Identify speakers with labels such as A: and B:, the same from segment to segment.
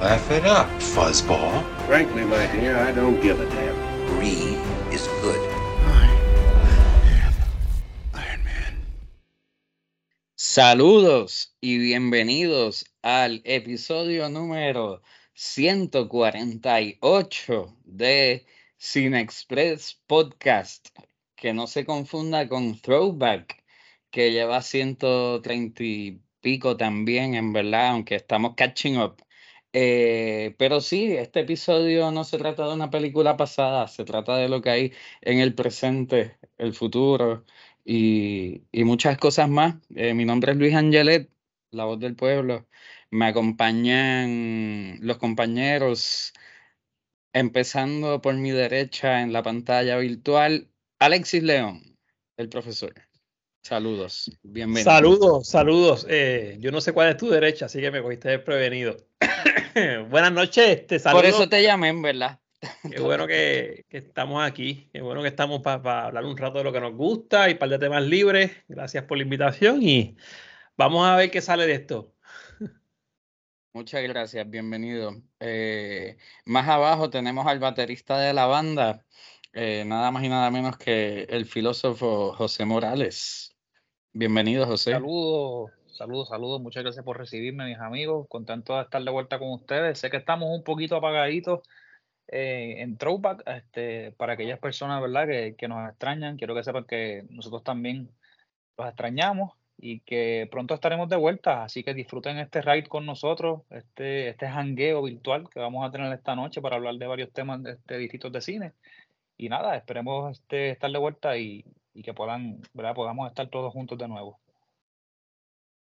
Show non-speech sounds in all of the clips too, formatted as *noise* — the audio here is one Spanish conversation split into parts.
A: Laugh it up, fuzzball.
B: Frankly, my dear, I don't give a damn.
A: Brie is good.
C: Iron Man.
D: Saludos y bienvenidos al episodio número 148 de Cine Express Podcast. Que no se confunda con Throwback, que lleva 130 y pico también, en verdad, aunque estamos catching up. Eh, pero sí, este episodio no se trata de una película pasada, se trata de lo que hay en el presente, el futuro y, muchas cosas más. Eh, mi nombre es Luis Angelet, la voz del pueblo. Me acompañan los compañeros, empezando por mi derecha en la pantalla virtual, Alexis León, el profesor. Saludos, bienvenido.
E: Saludos, saludos. Eh, yo no sé cuál es tu derecha, así que me cogiste desprevenido. *laughs* Buenas noches, este
D: Por
E: saludos.
D: eso te llamé, en verdad.
E: Qué bueno que, que estamos aquí. Qué bueno que estamos para hablar un rato de lo que nos gusta y un par de temas libres. Gracias por la invitación y vamos a ver qué sale de esto.
D: Muchas gracias, bienvenido. Eh, más abajo tenemos al baterista de la banda, eh, nada más y nada menos que el filósofo José Morales. Bienvenido, José.
F: Saludos, saludos, saludos. Muchas gracias por recibirme, mis amigos. Contento de estar de vuelta con ustedes. Sé que estamos un poquito apagaditos eh, en Throwback. Este, para aquellas personas, ¿verdad?, que, que nos extrañan. Quiero que sepan que nosotros también los extrañamos y que pronto estaremos de vuelta. Así que disfruten este ride con nosotros, este, este jangueo virtual que vamos a tener esta noche para hablar de varios temas de, de distintos de cine. Y nada, esperemos este, estar de vuelta y, y que puedan, ¿verdad? podamos estar todos juntos de nuevo.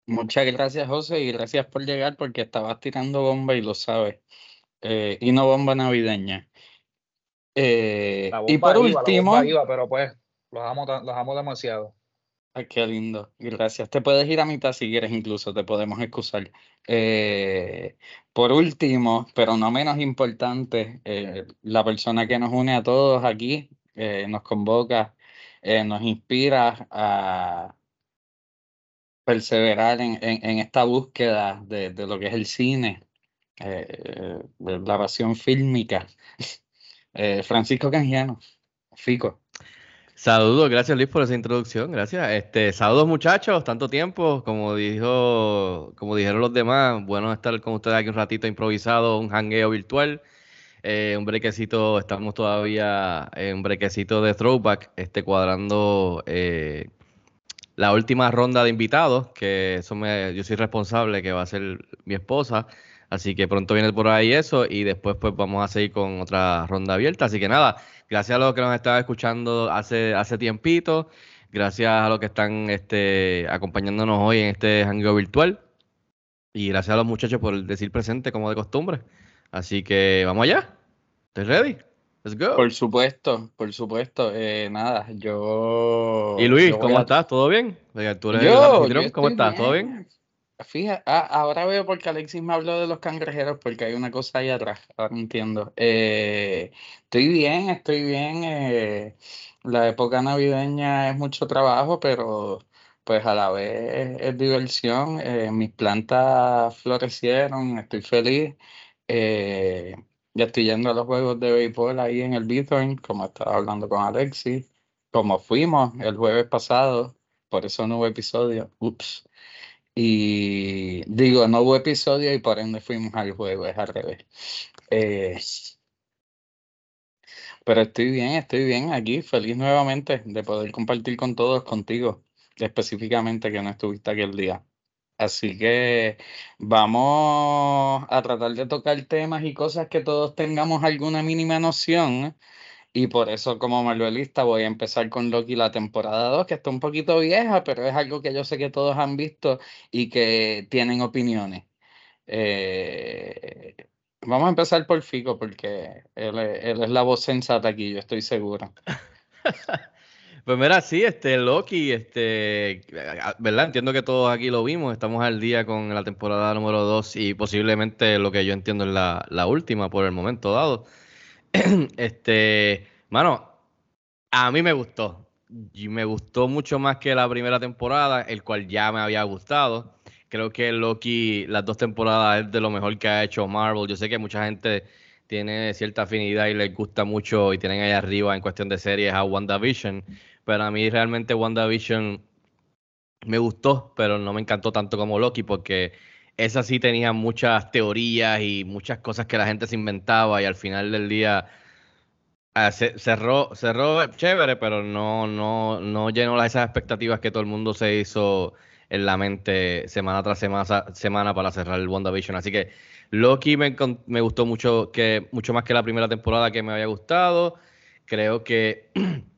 D: Muchas gracias, José, y gracias por llegar porque estabas tirando bomba y lo sabes. Eh, y no bomba navideña. Eh,
F: La
D: y
F: bomba
D: por
F: iba, la
D: último,
F: bomba iba, pero pues los amo, los amo demasiado.
D: Ay, qué lindo, gracias. Te puedes ir a mitad si quieres, incluso te podemos excusar. Eh, por último, pero no menos importante, eh, la persona que nos une a todos aquí, eh, nos convoca, nos inspira a perseverar en, esta búsqueda de, lo que es el cine, eh, de la pasión fílmica. *laughs* Eh, Francisco Canjiano, Fico.
G: Saludos, gracias Luis por esa introducción, gracias. Este, saludos muchachos, tanto tiempo, como dijo, como dijeron los demás, bueno estar con ustedes aquí un ratito improvisado, un hangueo virtual, eh, un brequecito, estamos todavía en brequecito de throwback, este cuadrando eh, la última ronda de invitados, que eso me, yo soy responsable, que va a ser mi esposa, así que pronto viene por ahí eso, y después pues vamos a seguir con otra ronda abierta, así que nada. Gracias a los que nos estaban escuchando hace, hace tiempito. Gracias a los que están este, acompañándonos hoy en este hangueo virtual. Y gracias a los muchachos por decir presente como de costumbre. Así que vamos allá. ¿Estoy ready? Let's go.
D: Por supuesto, por supuesto. Eh, nada, yo.
G: y Luis,
D: yo
G: ¿cómo
D: a-
G: estás? ¿Todo bien? Oiga, Tú eres
D: Yo,
G: ¿Cómo estás? ¿Todo bien?
D: Fíjate, ah, ahora veo porque Alexis me habló de los cangrejeros, porque hay una cosa ahí atrás, ahora entiendo. Eh, estoy bien, estoy bien. eh, la época navideña es mucho trabajo, pero pues a la vez es, diversión. eh, mis plantas florecieron, estoy feliz. Ya estoy yendo a los juegos de béisbol ahí en el Bithorn, como estaba hablando con Alexis, como fuimos el jueves pasado, por eso no hubo episodio. Ups. Y digo, no hubo episodio y por ende fuimos al juego, es al revés. Eh, pero estoy bien, estoy bien aquí, feliz nuevamente de poder compartir con todos, contigo, específicamente que no estuviste aquel día. Así que vamos a tratar de tocar temas y cosas que todos tengamos alguna mínima noción. Y por eso, como manuelista, voy a empezar con Loki la temporada 2, que está un poquito vieja, pero es algo que yo sé que todos han visto y que tienen opiniones. Eh, Vamos a empezar por Fico porque él, él es la voz sensata aquí, yo estoy seguro. *laughs*
G: Pues mira, sí, este Loki, este, ¿verdad? Entiendo que todos aquí lo vimos, estamos al día con la temporada número 2 y posiblemente lo que yo entiendo es la, la última por el momento dado. *clears throat* Este, mano, a mí me gustó. Y me gustó mucho más que la primera temporada, el cual ya me había gustado. Creo que Loki, las dos temporadas es de lo mejor que ha hecho Marvel. Yo sé que mucha gente tiene cierta afinidad y les gusta mucho y tienen ahí arriba en cuestión de series a WandaVision. Pero a mí realmente WandaVision me gustó, pero no me encantó tanto como Loki porque esa sí tenía muchas teorías y muchas cosas que la gente se inventaba y al final del día ah, cerró, cerró chévere, pero no, no, no llenó esas expectativas que todo el mundo se hizo en la mente semana tras semana, semana para cerrar el WandaVision. Así que Loki me, me gustó mucho, que, mucho más que la primera temporada que me había gustado. Creo que *clears throat*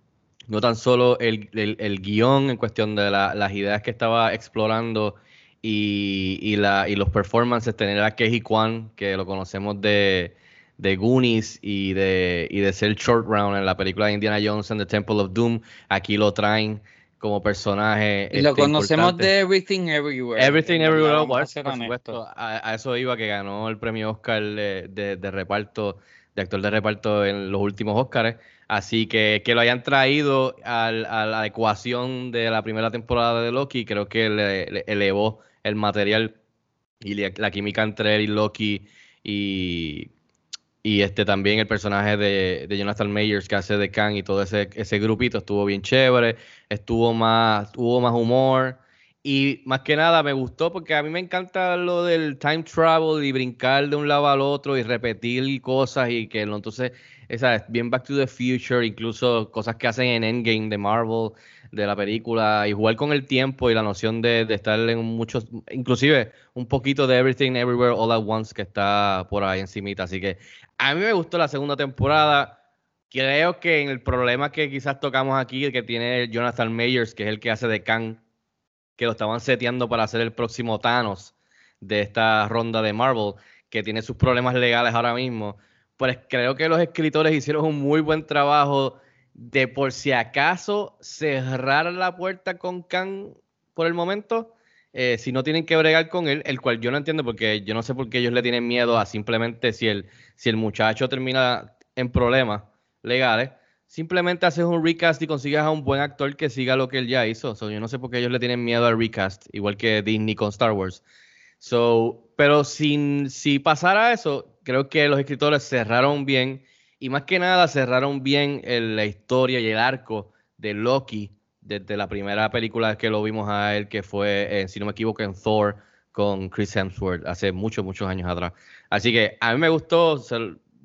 G: no tan solo el, el- el guion en cuestión de la- las ideas que estaba explorando y, y la, y los performances, tener a Keiji Kwan, que lo conocemos de, de Goonies y de, y de ser Short Round en la película de Indiana Jones and the Temple of Doom, aquí lo traen como personaje.
D: Y lo
G: este,
D: conocemos
G: importante.
D: de Everything Everywhere.
G: Everything. Everywhere por supuesto. A, a eso iba que ganó el premio Oscar de, de- de reparto, de actor de reparto en los últimos Oscars. Así que que lo hayan traído a la ecuación de la primera temporada de Loki, creo que le, le elevó el material y la, química entre él y Loki y, y este también el personaje de, de Jonathan Mayers que hace de Kang y todo ese, ese grupito estuvo bien chévere, estuvo más, tuvo más humor y más que nada me gustó porque a mí me encanta lo del time travel y brincar de un lado al otro y repetir cosas y que entonces, esa es bien Back to the Future, incluso cosas que hacen en Endgame de Marvel, de la película, y jugar con el tiempo y la noción de, estar en muchos, inclusive un poquito de Everything Everywhere All at Once que está por ahí encimita, así que a mí me gustó la segunda temporada. Creo que en el problema que quizás tocamos aquí, que tiene Jonathan Mayers, que es el que hace de Kang, que lo estaban seteando para hacer el próximo Thanos de esta ronda de Marvel, que tiene sus problemas legales ahora mismo. Pues creo que los escritores hicieron un muy buen trabajo de por si acaso cerrar la puerta con Kang por el momento, eh, si no tienen que bregar con él, el cual yo no entiendo porque yo no sé por qué ellos le tienen miedo a simplemente si el, si el muchacho termina en problemas legales, simplemente haces un recast y consigues a un buen actor que siga lo que él ya hizo. So, yo no sé por qué ellos le tienen miedo al recast, igual que Disney con Star Wars. So, pero sin, si pasara eso, creo que los escritores cerraron bien y más que nada cerraron bien el- la historia y el arco de Loki desde la primera película que lo vimos a él, que fue, eh, si no me equivoco, en Thor con Chris Hemsworth hace muchos, muchos años atrás. Así que a mí me gustó,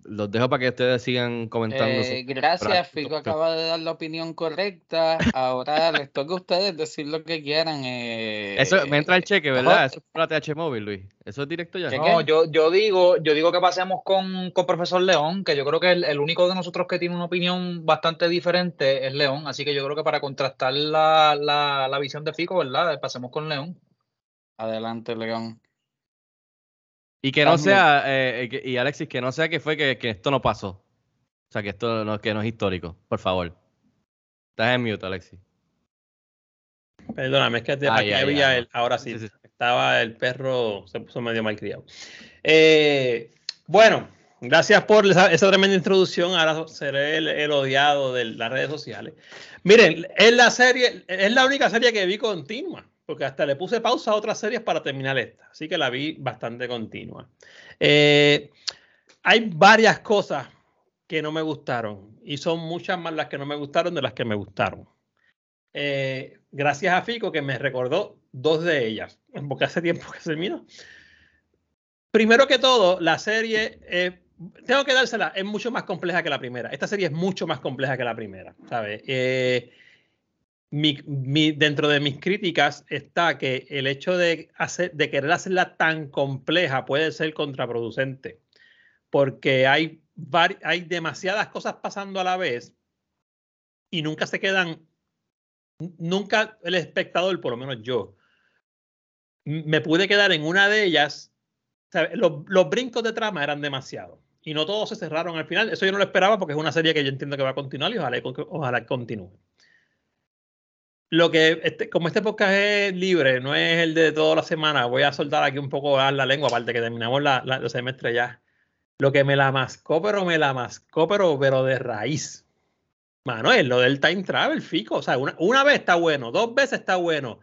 G: los dejo para que ustedes sigan comentando.
D: Eh, gracias, Fico acaba de dar la opinión correcta. Ahora *laughs* les toca a ustedes decir lo que quieran. eh,
G: Eso me entra el cheque, ¿verdad? Eso es por ATH móvil, Luis. Eso es directo ya.
D: ¿Qué,
F: No, yo, yo digo, yo digo que pasemos con, con profesor León, que yo creo que el, el único de nosotros que tiene una opinión bastante diferente es León, así que yo creo que para contrastar la, la, la visión de Fico, ¿verdad? Pasemos con León.
D: Adelante, León.
G: Y que no sea, eh, eh, que- y Alexis, que no sea que fue que, que esto no pasó. O sea, que esto no, que no es histórico, por favor. Estás en mute, Alexis.
E: Perdóname, es que de- aquí había el, ahora sí,
G: Sí, sí.
E: estaba el perro, se puso medio malcriado. Eh, bueno, gracias por esa, esa tremenda introducción. Ahora seré el, el odiado de las redes sociales. Miren, es la serie, es la única serie que vi continua, porque hasta le puse pausa a otras series para terminar esta, así que la vi bastante continua. Eh, hay varias cosas que no me gustaron y son muchas más las que no me gustaron de las que me gustaron. Eh, gracias a Fico que me recordó dos de ellas, porque hace tiempo que se terminó. Primero que todo, la serie, eh, tengo que dársela, es mucho más compleja que la primera. Esta serie es mucho más compleja que la primera, ¿sabes? Mi- dentro de mis críticas está que el hecho de, hacer, de querer hacerla tan compleja puede ser contraproducente, porque hay, hay demasiadas cosas pasando a la vez y nunca se quedan, nunca el espectador, por lo menos yo, me pude quedar en una de ellas. Los, los brincos de trama eran demasiados. Y no todos se cerraron al final. Eso yo no lo esperaba porque es una serie que yo entiendo que va a continuar y ojalá, ojalá continúe. Lo que, este, como este podcast es libre, no es el de toda la semana, voy a soltar aquí un poco la lengua, aparte que terminamos la, la, el semestre ya. Lo que me la mascó, pero me la mascó, pero, pero de raíz. Manuel, lo del time travel, fico. O sea, una, una vez está bueno, dos veces está bueno.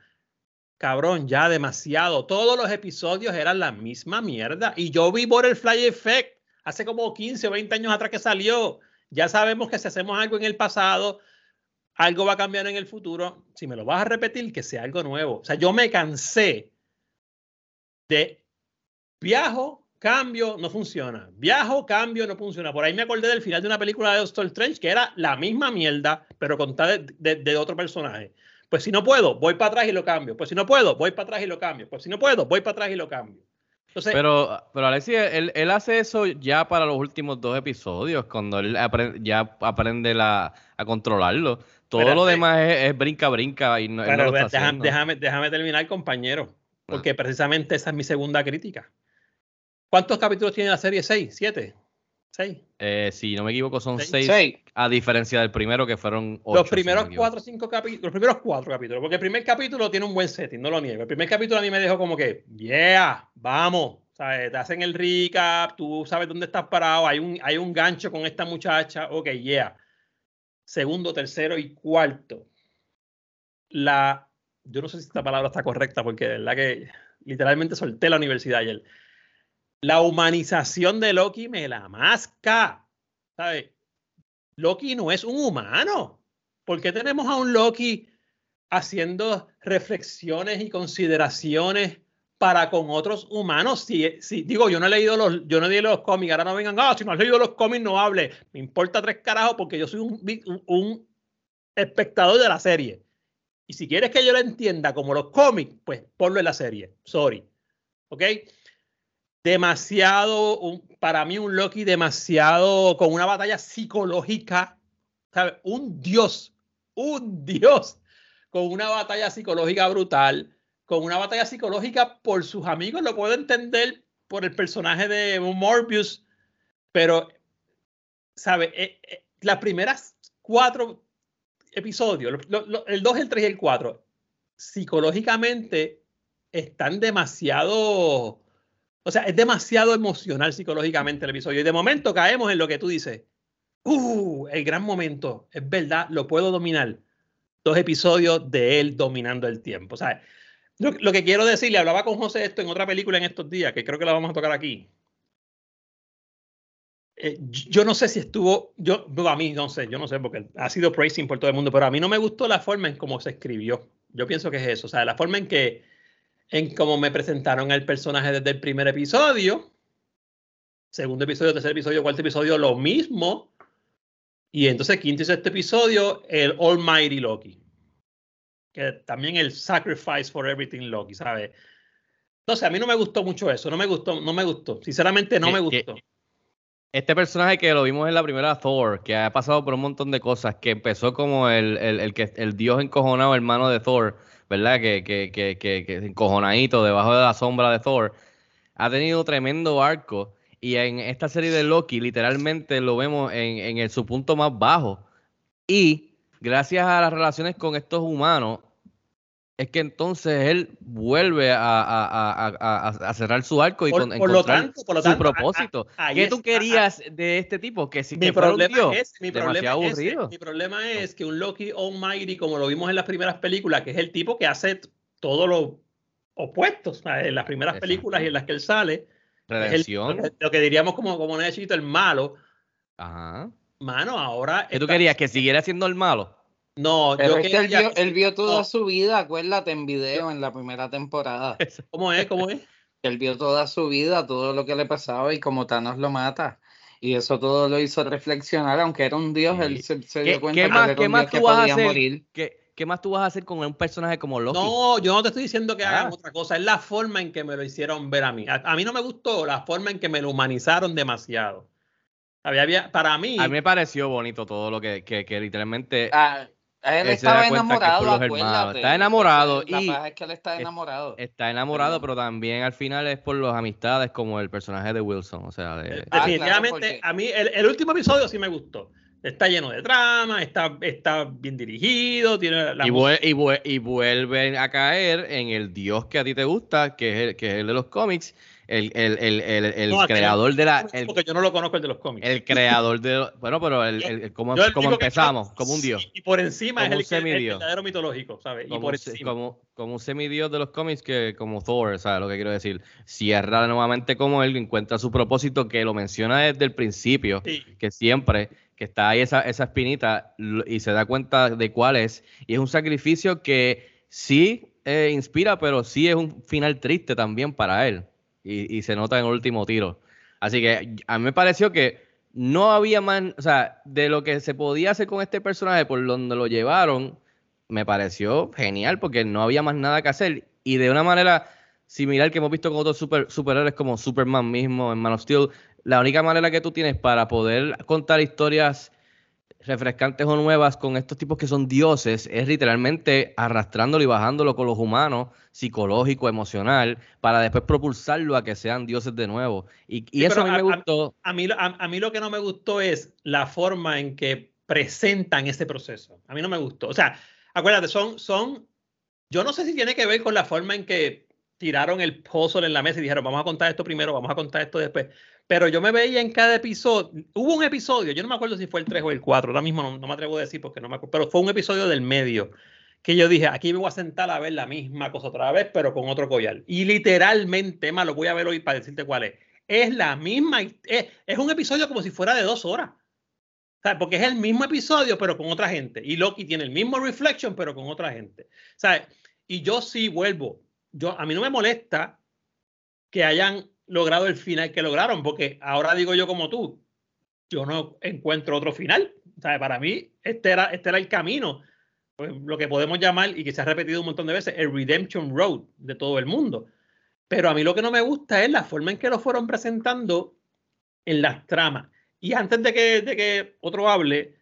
E: Cabrón, ya demasiado. Todos los episodios eran la misma mierda. Y yo vi por el Fly Effect hace como 15 o 20 años atrás que salió. Ya sabemos que si hacemos algo en el pasado, algo va a cambiar en el futuro. Si me lo vas a repetir, que sea algo nuevo. O sea, yo me cansé de viajo, cambio, no funciona. Viajo, cambio, no funciona. Por ahí me acordé del final de una película de Doctor Strange que era la misma mierda, pero contada de, de, de otro personaje. Pues si no puedo, voy para atrás y lo cambio. Pues si no puedo, voy para atrás y lo cambio. Pues si no puedo, voy para atrás y lo cambio. Entonces,
G: pero, pero Alexi, él, él, hace eso ya para los últimos dos episodios, cuando él aprende, ya aprende la, a controlarlo. Todo pero, lo demás es, es, brinca, brinca y no,
E: pero,
G: no lo está
E: déjame, déjame, déjame, terminar, compañero, porque ah. precisamente esa es mi segunda crítica. ¿Cuántos capítulos tiene la serie? ¿Seis? ¿Siete? ¿Seis?
G: Eh, si no me equivoco, son seis, seis, a diferencia del primero que fueron ocho.
E: Los primeros si no cuatro o cinco capítulos, los primeros cuatro capítulos, porque el primer capítulo tiene un buen setting, no lo niego. El primer capítulo a mí me dejó como que, yeah, vamos, ¿sabes? Te hacen el recap, tú sabes dónde estás parado, hay un, hay un gancho con esta muchacha, ok, yeah. Segundo, tercero y cuarto. La, yo no sé si esta palabra está correcta, porque de verdad que literalmente solté la universidad ayer. La humanización de Loki me la masca. ¿Sabes? Loki no es un humano. ¿Por qué tenemos a un Loki haciendo reflexiones y consideraciones para con otros humanos? Si, si digo, yo no he leído los, yo no he leído los cómics, ahora no vengan, ah, si no has leído los cómics no hable. Me importa tres carajos porque yo soy un, un, espectador de la serie. Y si quieres que yo lo entienda como los cómics, pues ponlo en la serie. Sorry. ¿Ok? Demasiado, para mí un Loki demasiado con una batalla psicológica, ¿sabe? Un dios, un dios con una batalla psicológica brutal, con una batalla psicológica por sus amigos, lo puedo entender por el personaje de Morbius, pero, ¿sabe? Eh, eh, las primeras cuatro episodios, el 2, el 3 y el 4, psicológicamente están demasiado o sea, es demasiado emocional psicológicamente el episodio. Y de momento caemos en lo que tú dices. Uh, el gran momento. Es verdad, lo puedo dominar. Dos episodios de él dominando el tiempo. O sea, lo, que quiero decir, le hablaba con José esto en otra película en estos días, que creo que la vamos a tocar aquí. Eh, yo no sé si estuvo, yo, a mí no sé, yo no sé, porque ha sido praising por todo el mundo, pero a mí no me gustó la forma en cómo se escribió. Yo pienso que es eso, o sea, la forma en que en cómo me presentaron el personaje desde el primer episodio. Segundo episodio, tercer episodio, cuarto episodio, lo mismo. Y entonces, quinto y sexto episodio, el Almighty Loki. Que también el Sacrifice for Everything Loki, ¿sabes? Entonces, a mí no me gustó mucho eso, no me gustó, no me gustó. Sinceramente, no me gustó.
G: Este personaje que lo vimos en la primera Thor, que ha pasado por un montón de cosas, que empezó como el, el, el, que, el dios encojonado hermano de Thor, ¿verdad? Que, que, que, que, que encojonadito debajo de la sombra de Thor, ha tenido tremendo arco. Y en esta serie de Loki, literalmente lo vemos en, en su punto más bajo. Y gracias a las relaciones con estos humanos, es que entonces él vuelve a, a, a, a cerrar su arco y
E: por,
G: con,
E: por lo tanto, por lo
G: su propósito. ¿Qué tú querías de este tipo? Que si
E: mi
G: que
E: problema es, mi problema. Es, mi problema es que un Loki Almighty, como lo vimos en las primeras películas, que es el tipo que hace todo lo opuesto, en las primeras Exacto. películas y en las que él sale.
G: Redención.
E: El, lo que diríamos como, como un chiquito, el malo.
G: Ajá.
E: Mano, ahora.
G: ¿Qué tú querías? ¿Que siguiera siendo el malo?
D: No, Pero yo es que él vio, él vio toda no. su vida, acuérdate, en video en la primera temporada.
E: ¿Cómo es? ¿Cómo es? *laughs*
D: Él vio toda su vida, todo lo que le pasaba y como Thanos lo mata. Y eso todo lo hizo reflexionar, aunque era un dios, sí. él se, se dio cuenta
G: ¿qué más,
D: que,
G: ¿qué más tú vas a hacer? morir. ¿Qué, ¿Qué más tú vas a hacer con un personaje como Loki?
E: No, yo no te estoy diciendo que ah. hagan otra cosa, es la forma en que me lo hicieron ver a mí. A, a, mí no me gustó la forma en que me lo humanizaron demasiado. Había, había, para mí.
G: A mí me pareció bonito todo lo que, que, que literalmente.
D: Ah, Él, estaba enamorado, acuérdate.
G: Está enamorado
D: La
G: y
D: paja es que él está
G: es-
D: enamorado.
G: está enamorado, pero también al final es por las amistades como el personaje de Wilson, o sea, de,
D: Ah, claro,
E: Definitivamente,
D: porque-
E: a mí el, el último episodio sí me gustó. Está lleno de trama, está, está bien dirigido, tiene la
G: y, vuel- y, vuel- y vuelven a caer en el dios que a ti te gusta, que es el, que es el de los cómics, el, el, el, el, el
E: No,
G: creador de la... El,
E: porque yo no lo conozco el de los cómics.
G: el creador de... Bueno, pero el, como, como
E: que
G: empezamos, como un dios.
E: Y por encima
G: Como
E: es el, verdadero mitológico, ¿sabes? Y
G: Como,
E: por
G: un se-
E: encima.
G: como, como un semidios de los cómics que como Thor, ¿sabes lo que quiero decir? Cierra nuevamente como él, encuentra su propósito que lo menciona desde el principio,
E: Sí.
G: que siempre que está ahí esa, esa espinita y se da cuenta de cuál es. Y es un sacrificio que sí eh, inspira, pero sí es un final triste también para él. Y, se nota en el último tiro. Así que a mí me pareció que no había más, o sea, de lo que se podía hacer con este personaje por donde lo llevaron, me pareció genial porque no había más nada que hacer. Y de una manera similar que hemos visto con otros super, superhéroes como Superman mismo en Man of Steel, la única manera que tú tienes para poder contar historias refrescantes o nuevas con estos tipos que son dioses es literalmente arrastrándolo y bajándolo con los humanos, psicológico, emocional, para después propulsarlo a que sean dioses de nuevo. Y, y
E: Sí,
G: eso a mí me
E: a- a-
G: gustó.
E: A mí, a, a mí lo que no me gustó es la forma en que presentan ese proceso. A mí no me gustó. O sea, acuérdate, son, son, yo no sé si tiene que ver con la forma en que tiraron el puzzle en la mesa y dijeron, vamos a contar esto primero, vamos a contar esto después. Pero yo me veía en cada episodio, hubo un episodio, yo no me acuerdo si fue el 3 o el 4, ahora mismo no, no me atrevo a decir porque no me acuerdo, pero fue un episodio del medio que yo dije, aquí me voy a sentar a ver la misma cosa otra vez, pero con otro collar. Y literalmente, más lo voy a ver hoy para decirte cuál es. Es la misma, es, es un episodio como si fuera de dos horas. Porque es el mismo episodio, pero con otra gente. Y Loki tiene el mismo reflection, pero con otra gente. ¿Sabes? Y yo sí vuelvo. Yo, a mí no me molesta que hayan logrado el final que lograron, porque ahora digo yo como tú, yo no encuentro otro final. ¿Sabes? Para mí, este era, este era el camino, pues, lo que podemos llamar, y que se ha repetido un montón de veces, el Redemption Road de todo el mundo. Pero a mí lo que no me gusta es la forma en que lo fueron presentando en las tramas. Y antes de que, de que otro hable,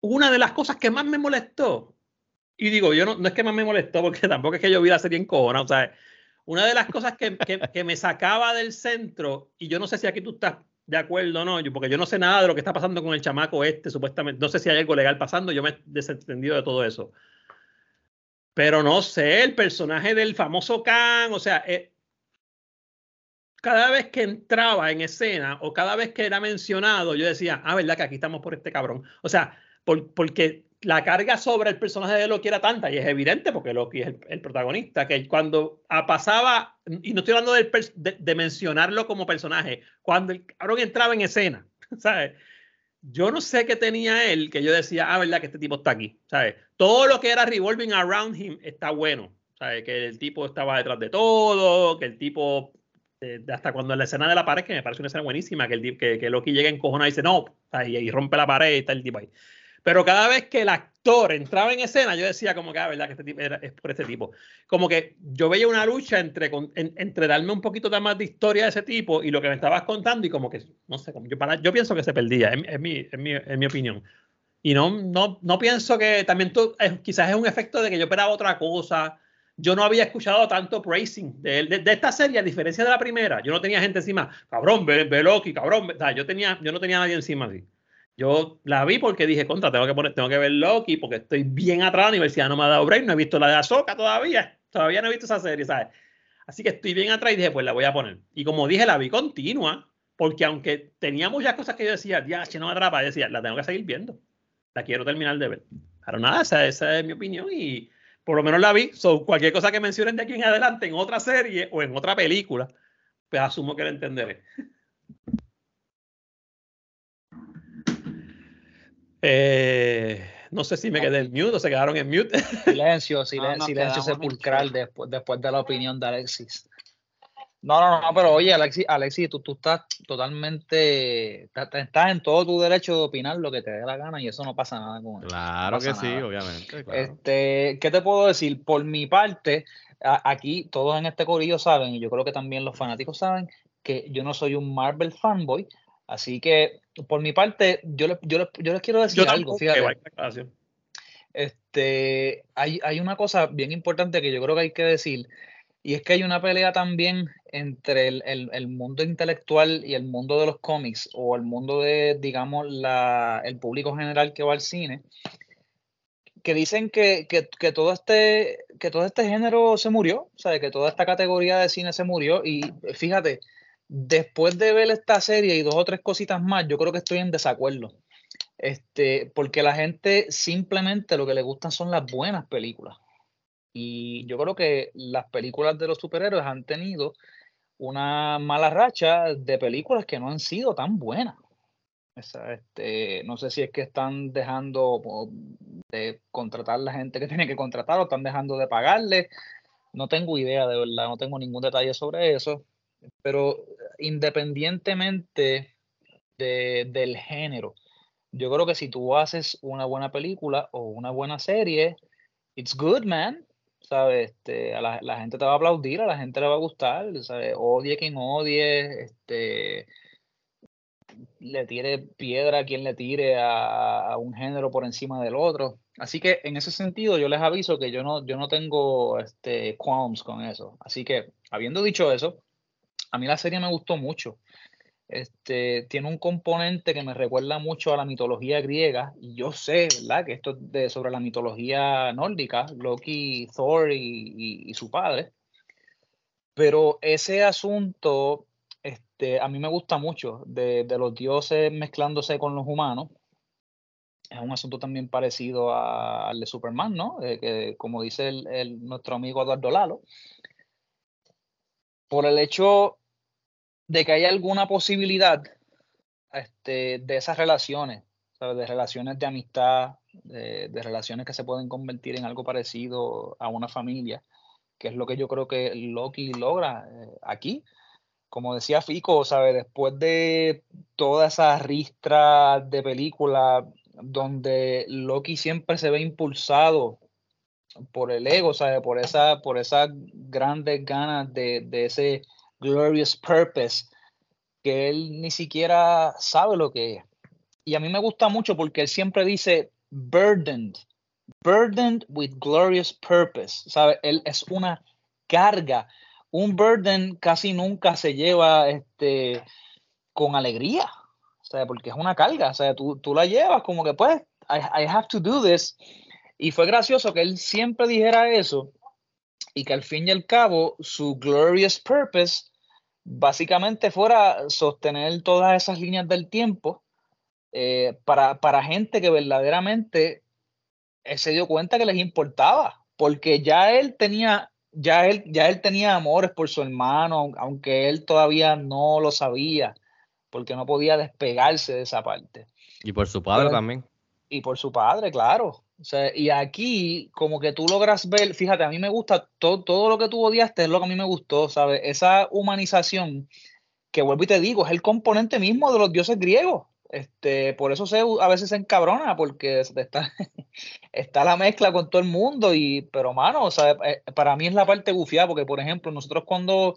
E: una de las cosas que más me molestó, y digo, yo no, no es que más me molestó, porque *laughs* tampoco es que yo vi la serie en cojona, o sea, una de las cosas que, que, me sacaba del centro, y yo no sé si aquí tú estás de acuerdo o no, yo, porque yo no sé nada de lo que está pasando con el chamaco este, supuestamente, no sé si hay algo legal pasando, yo me he desentendido de todo eso. Pero no sé, el personaje del famoso Khan, o sea, eh, cada vez que entraba en escena o cada vez que era mencionado, yo decía, ah, ¿verdad que aquí estamos por este cabrón? O sea, por, porque la carga sobre el personaje de Loki era tanta, y es evidente porque Loki es el, protagonista, que cuando pasaba, y no estoy hablando de, de, mencionarlo como personaje, cuando el cabrón entraba en escena, *laughs* ¿sabes? Yo no sé qué tenía él, que yo decía, ah, ¿verdad que este tipo está aquí? ¿Sabes? Todo lo que era revolving around him está bueno, ¿sabes? Que el tipo estaba detrás de todo, que el tipo hasta cuando en la escena de la pared, que me parece una escena buenísima, que, el, que, que Loki llega en cojona y dice no, y, y, rompe la pared y está el tipo ahí. Pero cada vez que el actor entraba en escena, yo decía como que, ah, verdad que este tipo era, es por este tipo. Como que yo veía una lucha entre, en, entre darme un poquito más de historia de ese tipo y lo que me estabas contando y como que, no sé, como yo, para, yo pienso que se perdía, es, es, mi, es, mi, es mi opinión. Y no, no, no pienso que también tú, es, quizás es un efecto de que yo esperaba otra cosa, yo no había escuchado tanto praising de, de, de, esta serie, a diferencia de la primera. Yo no tenía gente encima, cabrón, ve, ve Loki, cabrón. Ve. O sea, yo, tenía, yo no tenía nadie encima así. Yo la vi porque dije, contra, tengo que, poner, tengo que ver Loki porque estoy bien atrás. La universidad no me ha dado break, no he visto la de Ahsoka todavía. Todavía no he visto esa serie, ¿sabes? Así que estoy bien atrás y dije, pues la voy a poner. Y como dije, la vi continua, porque aunque tenía muchas cosas que yo decía, ya, si no me atrapa, yo decía, la tengo que seguir viendo. La quiero terminar de ver. Pero nada, esa, esa es mi opinión y por lo menos la vi. So, cualquier cosa que mencionen de aquí en adelante en otra serie o en otra película, pues asumo que la entenderé. Eh, no sé si me quedé en mute o se quedaron en mute. *laughs*
F: Silencio, silen no, silencio sepulcral después, después de la opinión de Alexis. No, no, no, pero oye, Alexis, Alexis tú, tú estás totalmente, estás en todo tu derecho de opinar lo que te dé la gana y eso no pasa nada con él.
G: Claro
F: no
G: que
F: nada.
G: sí, obviamente. Claro.
F: Este, ¿Qué te puedo decir? Por mi parte, a, aquí todos en este corillo saben, y yo creo que también los fanáticos saben, que yo no soy un Marvel fanboy, así que por mi parte, yo, le, yo, yo les quiero decir
E: yo
F: algo, fíjate. Este, hay, hay una cosa bien importante que yo creo que hay que decir, y es que hay una pelea también entre el, el- el mundo intelectual y el mundo de los cómics, o el mundo de, digamos, la, el público general que va al cine, que dicen que, que, que todo este, que todo este género se murió, o sea, que toda esta categoría de cine se murió, y fíjate, después de ver esta serie y dos o tres cositas más, yo creo que estoy en desacuerdo. Este, porque la gente simplemente lo que le gustan son las buenas películas. Y yo creo que las películas de los superhéroes han tenido una mala racha de películas que no han sido tan buenas. Este, no sé si es que están dejando de contratar la gente que *laughs* tiene que contratar o están dejando de pagarle. No tengo idea, de verdad, no tengo ningún detalle sobre eso. Pero independientemente de- del género, yo creo que si tú haces una buena película o una buena serie, it's good, man. ¿Sabes? Este, a la, la gente te va a aplaudir, a la gente le va a gustar, ¿sabes? Odie quien odie, este, le tire piedra a quien le tire a, a un género por encima del otro. Así que en ese sentido yo les aviso que yo no, yo no tengo este, qualms con eso. Así que habiendo dicho eso, a mí la serie me gustó mucho. Este, tiene un componente que me recuerda mucho a la mitología griega, y yo sé, ¿verdad?, que esto es de, sobre la mitología nórdica, Loki, Thor y, su padre. Pero ese asunto, este, a mí me gusta mucho, de, de los dioses mezclándose con los humanos. Es un asunto también parecido al de Superman, ¿no? Eh, que, como dice el- nuestro amigo Eduardo Lalo, por el hecho de que haya alguna posibilidad este, de esas relaciones, ¿sabes? de relaciones de amistad, de, de relaciones que se pueden convertir en algo parecido a una familia, que es lo que yo creo que Loki logra eh, aquí. Como decía Fico, ¿sabe? después de toda esa ristra de películas donde Loki siempre se ve impulsado por el ego, ¿sabe? por esa, por esas grandes ganas de, de ese glorious purpose que él ni siquiera sabe lo que es. Y a mí me gusta mucho porque él siempre dice burdened, burdened with glorious purpose, ¿sabe? Él es una carga. Un burden casi nunca se lleva este, con alegría, sea, porque es una carga, o tú, tú la llevas como que pues, I, I have to do this. Y fue gracioso que él siempre dijera eso y que al fin y al cabo su glorious purpose básicamente fuera sostener todas esas líneas del tiempo eh, para, para gente que verdaderamente eh, se dio cuenta que les importaba, porque ya él tenía, ya él, ya él tenía amores por su hermano, aunque él todavía no lo sabía, porque no podía despegarse de esa parte.
G: Y por su padre
F: Pero-
G: también.
F: Y por su padre, claro. O sea, y aquí, como que tú logras ver, fíjate, a mí me gusta todo, todo lo que tú odiaste, es lo que a mí me gustó, ¿sabes? Esa humanización, que vuelvo y te digo, es el componente mismo de los dioses griegos. Este, por eso se, a veces se encabrona, porque está, *laughs* está la mezcla con todo el mundo, y, pero mano, sea, eh, para mí es la parte gufiada, porque por ejemplo, nosotros cuando,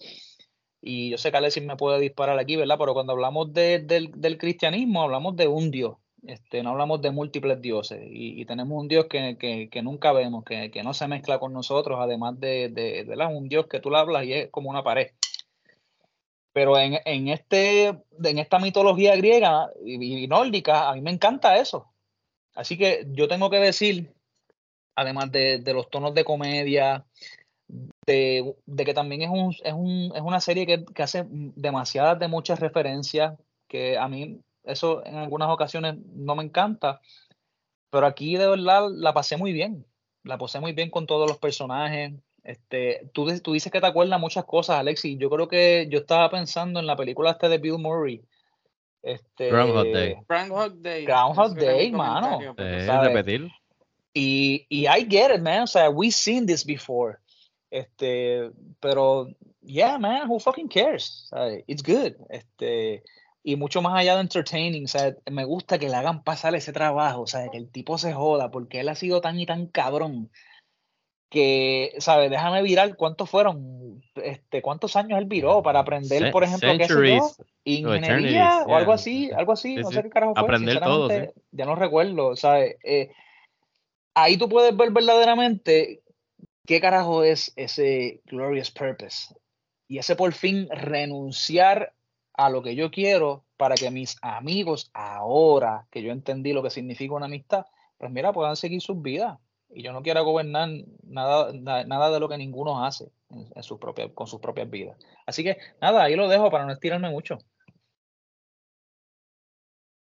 F: y yo sé que Alexis me puede disparar aquí, ¿verdad? Pero cuando hablamos de- del, del cristianismo, hablamos de un Dios, este, no hablamos de múltiples dioses, y, y tenemos un Dios que, que- que nunca vemos, que, que no se mezcla con nosotros, además de, de, de la- un Dios que tú le hablas y es como una pared. Pero en, en, este, en esta mitología griega y, y nórdica, a mí me encanta eso. Así que yo tengo que decir, además de, de los tonos de comedia, de, de que también es, un, es, un, es una serie que, que hace demasiadas de muchas referencias, que a mí eso en algunas ocasiones no me encanta, pero aquí de verdad la pasé muy bien, la pasé muy bien con todos los personajes. Este, tú, tú dices que te acuerdas muchas cosas, Alexis. Yo creo que yo estaba pensando en la película este de Bill Murray. Este,
G: Groundhog Day.
D: Groundhog Day.
F: Groundhog Day, mano.
G: Eh,
F: ¿sabes?
G: repetir.
F: Y, y I get it, man. O sea, we've seen this before. Este, pero, yeah, man, who fucking cares? ¿Sabes? It's good. Este, y mucho más allá de entertaining, o sea, me gusta que le hagan pasar ese trabajo, o sea, que el tipo se joda, porque él ha sido tan y tan cabrón que, ¿sabes? Déjame virar cuántos fueron, este, cuántos años él viró para aprender, por ejemplo, qué sé yo, ingeniería o algo así, algo así,
G: Sí,
F: no sé qué carajo fue,
G: Aprender todo,
F: ya no recuerdo, ¿sabes? Eh, ahí tú puedes ver verdaderamente qué carajo es ese glorious purpose. Y ese por fin renunciar a lo que yo quiero para que mis amigos, ahora que yo entendí lo que significa una amistad, pues mira, puedan seguir sus vidas. Y yo no quiero gobernar nada, nada de lo que ninguno hace en, con sus propias vidas. Así que nada, ahí lo dejo para no estirarme mucho.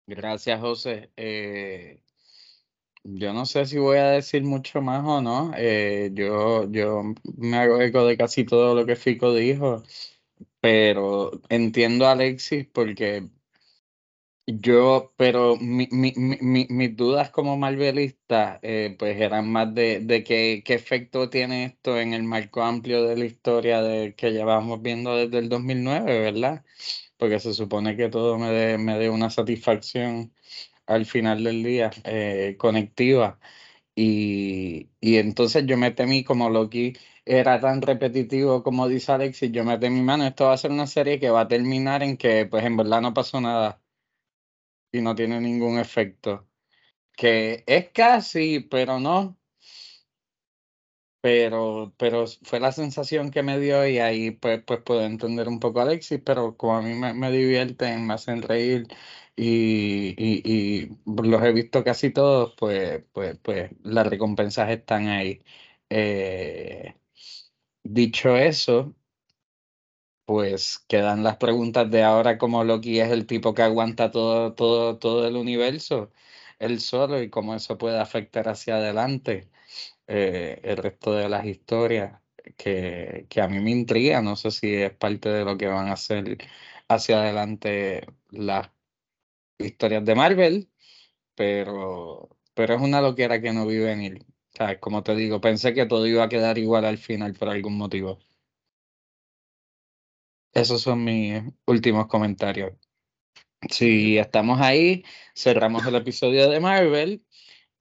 D: Gracias, José. Eh, yo no sé si voy a decir mucho más o no. Eh, yo, yo me hago eco de casi todo lo que Fico dijo, pero entiendo Alexis porque yo, pero mi, mi, mi, mis dudas como marvelista, eh, pues eran más de, de qué, qué efecto tiene esto en el marco amplio de la historia de, que llevamos viendo desde el 2009, ¿verdad? Porque se supone que todo me dé me una satisfacción al final del día eh, conectiva. Y, y, entonces yo me temí, como Loki era tan repetitivo como dice Alexis, yo me temí, mano, esto va a ser una serie que va a terminar en que pues en verdad no pasó nada y no tiene ningún efecto. Que es casi, pero no. Pero, pero fue la sensación que me dio y ahí pues, pues puedo entender un poco a Alexis, pero como a mí me, me divierten, me hacen reír y, y, los he visto casi todos, pues, pues, pues las recompensas están ahí. Eh, dicho eso, pues quedan las preguntas de ahora como Loki es el tipo que aguanta todo, todo, todo el universo, él solo, y cómo eso puede afectar hacia adelante eh, el resto de las historias, que, que a mí me intriga, no sé si es parte de lo que van a hacer hacia adelante las historias de Marvel, pero, pero es una loquera que no vi venir. O como te digo, pensé que todo iba a quedar igual al final por algún motivo. Esos son mis últimos comentarios. Si estamos ahí, cerramos el episodio de Marvel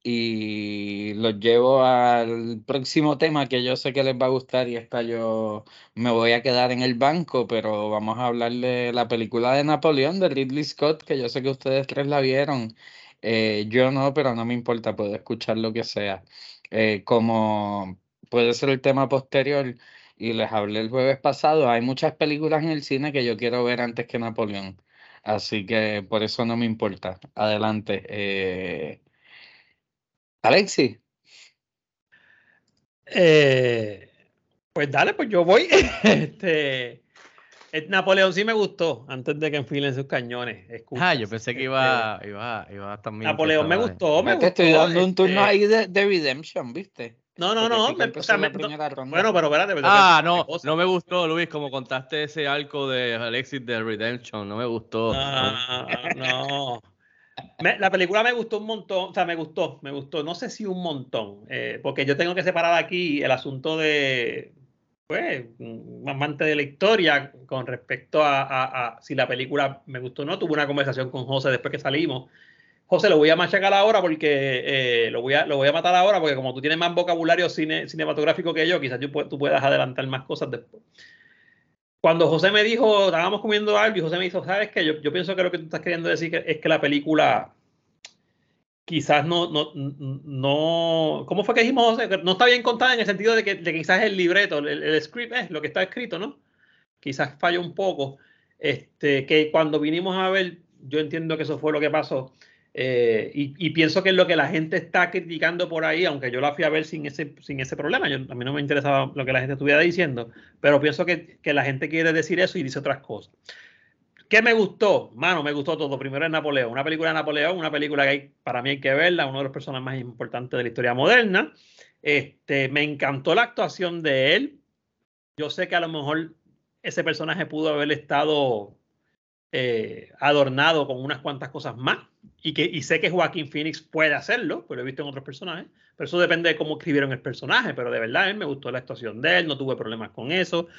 D: y los llevo al próximo tema que yo sé que les va a gustar y esta yo me voy a quedar en el banco, pero vamos a hablar de la película de Napoleón de Ridley Scott, que yo sé que ustedes tres la vieron. Eh, yo no, pero no me importa, puedo escuchar lo que sea. Eh, como puede ser el tema posterior, y les hablé el jueves pasado, hay muchas películas en el cine que yo quiero ver antes que Napoleón. Así que por eso no me importa. Adelante. Eh, Alexi.
E: Eh, pues dale, pues yo voy. *laughs* este, Napoleón sí me gustó antes de que enfilen sus cañones.
G: ah, yo pensé que iba, este, iba, iba también.
E: Napoleón me gustó, me
D: Te estoy dando un turno este ahí de, de Redemption, ¿viste?
E: No, no, no. Me, o sea, me, no bueno, pero espérate.
G: Ah, no, no me gustó, Luis, como contaste ese arco de Alexis de Redemption. No me gustó.
E: Ah, no la película me gustó un montón, o sea, me gustó, me gustó, no sé si un montón, eh, porque yo tengo que separar aquí el asunto de, pues, un amante de la historia con respecto a, si la película me gustó o no. Tuve una conversación con José después que salimos. José, lo voy a machacar ahora porque eh, lo, voy a, lo voy a matar ahora porque como tú tienes más vocabulario cinematográfico que yo, quizás tú puedas adelantar más cosas después cuando José me dijo, estábamos comiendo algo y José me dijo, ¿sabes qué? Yo, yo pienso que lo que tú estás queriendo decir es que la película quizás no, no, no, ¿cómo fue que dijimos, José? No está bien contada en el sentido de que, de quizás el libreto, el, script es lo que está escrito, ¿no? Quizás falló un poco. Este, que cuando vinimos a ver, yo entiendo que eso fue lo que pasó. Eh, y, pienso que es lo que la gente está criticando por ahí, aunque yo la fui a ver sin ese, sin ese problema. Yo, a mí no me interesaba lo que la gente estuviera diciendo, pero pienso que, que, la gente quiere decir eso y dice otras cosas. ¿Qué me gustó? Mano, me gustó todo. Primero es Napoleón. Una película de Napoleón, una película que para mí hay que verla, uno de los personajes más importantes de la historia moderna. Este, me encantó la actuación de él. Yo sé que a lo mejor ese personaje pudo haber estado eh, adornado con unas cuantas cosas más. Y, que, y sé que Joaquín Phoenix puede hacerlo, pero lo he visto en otros personajes. Pero eso depende de cómo escribieron el personaje. Pero de verdad, él me gustó la actuación de él, no tuve problemas con eso.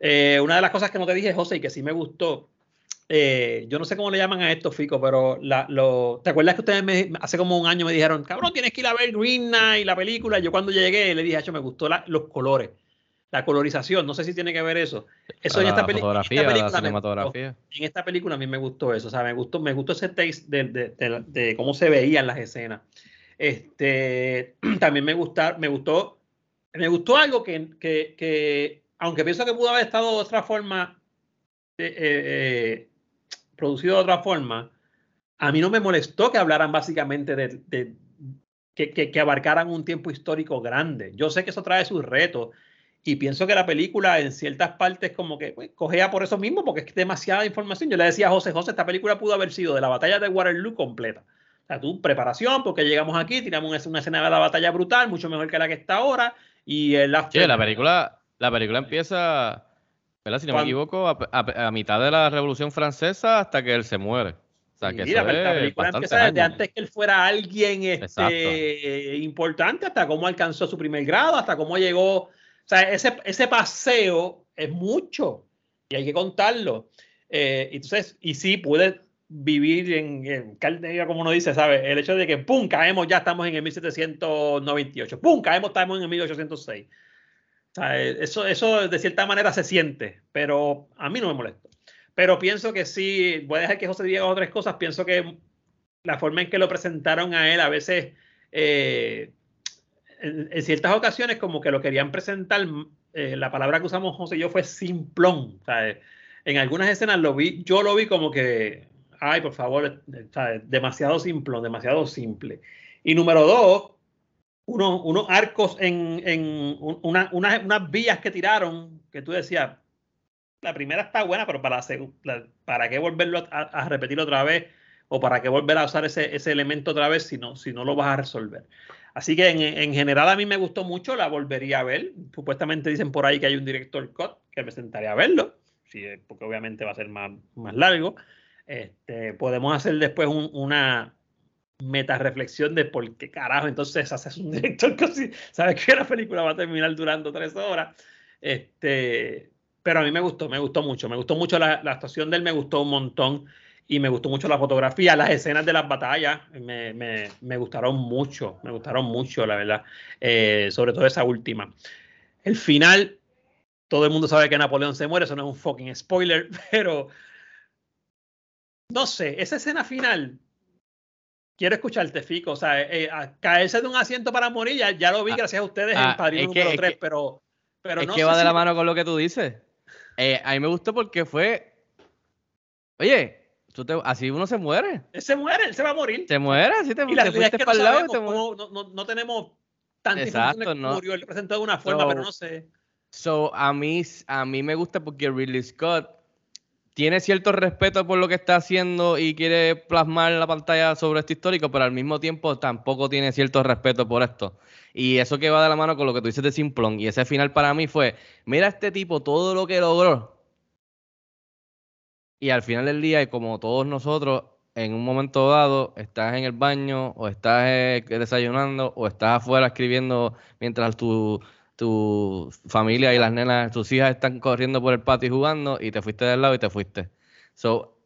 E: Eh, una de las cosas que no te dije, José, y que sí me gustó, eh, yo no sé cómo le llaman a esto, Fico, pero la, lo, ¿te acuerdas que ustedes me, hace como un año me dijeron, cabrón, tienes que ir a ver Green Knight, la película? Yo cuando llegué le dije, hecho, me gustó los colores la colorización, no sé si tiene que ver eso. Eso en esta, película, en esta película a mí me gustó eso, o sea, me gustó, me gustó ese taste de, cómo se veían las escenas. Este, *clears throat* también me gusta, me gustó, me gustó algo que, que, que aunque pienso que pudo haber estado de otra forma, eh, eh, producido de otra forma, a mí no me molestó que hablaran básicamente de, de que, que, que, abarcaran un tiempo histórico grande. Yo sé que eso trae sus retos y pienso que la película en ciertas partes como que pues, cogea por eso mismo porque es demasiada información. Yo le decía a José, José, esta película pudo haber sido de la batalla de Waterloo completa. O sea, tú, preparación, porque llegamos aquí, tiramos una escena de la batalla brutal, mucho mejor que la que está ahora. Y el
G: after... Sí, la película, la película empieza, ¿verdad? si no me equivoco, a, a, a, mitad de la Revolución Francesa hasta que él se muere. O sea, que
E: la, película empieza desde antes que él fuera alguien este, importante, hasta cómo alcanzó su primer grado, hasta cómo llegó. O sea, ese, ese paseo es mucho y hay que contarlo. Eh, entonces, y sí, pude vivir en, en, como uno dice, ¿sabes? El hecho de que, ¡pum!, caemos, ya estamos en el 1798, ¡pum!, caemos, estamos en el 1806. O sea, eso, eso de cierta manera se siente, pero a mí no me molesta. Pero pienso que sí, voy a dejar que José diga otras cosas, pienso que la forma en que lo presentaron a él a veces, eh, en, ciertas ocasiones como que lo querían presentar, eh, la palabra que usamos José y yo fue simplón. Sea, en algunas escenas lo vi, yo lo vi como que, ay, por favor, demasiado simplón, demasiado simple. Y número dos, unos, unos arcos en, en una, una, unas vías que tiraron que tú decías, la primera está buena, pero para, la, para qué volverlo a, repetir otra vez o para qué volver a usar ese, ese elemento otra vez si no, si no lo vas a resolver. Así que en, en, general a mí me gustó mucho, la volvería a ver. Supuestamente dicen por ahí que hay un director cut que me sentaría a verlo, sí, porque obviamente va a ser más, más largo. Este, podemos hacer después un, una, meta reflexión de por qué carajo entonces haces un *laughs* director casi, sabes que la película va a terminar durando tres horas. Este, pero a mí me gustó, me gustó mucho, me gustó mucho la, la actuación de él, me gustó un montón y me gustó mucho la fotografía, las escenas de las batallas me, me, me gustaron mucho, me gustaron mucho, la verdad, eh, sobre todo esa última. El final, todo el mundo sabe que Napoleón se muere, eso no es un fucking spoiler, *laughs* pero no sé, esa escena final quiero escucharte, Fico. O sea, eh, caerse de un asiento para morir, ya, ya lo vi ah, gracias a ustedes ah, en Padrino número 3, pero, pero
G: es
E: no
G: que
E: sé
G: va
E: si...
G: de la mano con lo que tú dices. Eh, a mí me gustó porque fue. Oye, tú te... así uno se muere.
E: Él se muere, él se va a morir.
G: Se muere, así te,
E: y la
G: te fuiste
E: es que
G: para
E: no
G: el lado.
E: sabemos, no, no, no, tenemos tanta
G: Exacto,
E: información
G: no.
E: murió. Él presentó de una forma,
G: So-
E: pero no sé.
G: So, a mí, a mí me gusta porque Ridley Scott tiene cierto respeto por lo que está haciendo y quiere plasmar en la pantalla sobre esto histórico, pero al mismo tiempo tampoco tiene cierto respeto por esto. Y eso que va de la mano con lo que tú dices de Simplon. Y ese final para mí fue, mira este tipo, todo lo que logró. Y al final del día, y como todos nosotros, en un momento dado, estás en el baño, o estás eh, desayunando, o estás afuera escribiendo mientras tu, tu familia y las nenas, tus hijas están corriendo por el patio y jugando, y te fuiste del lado y te fuiste. So,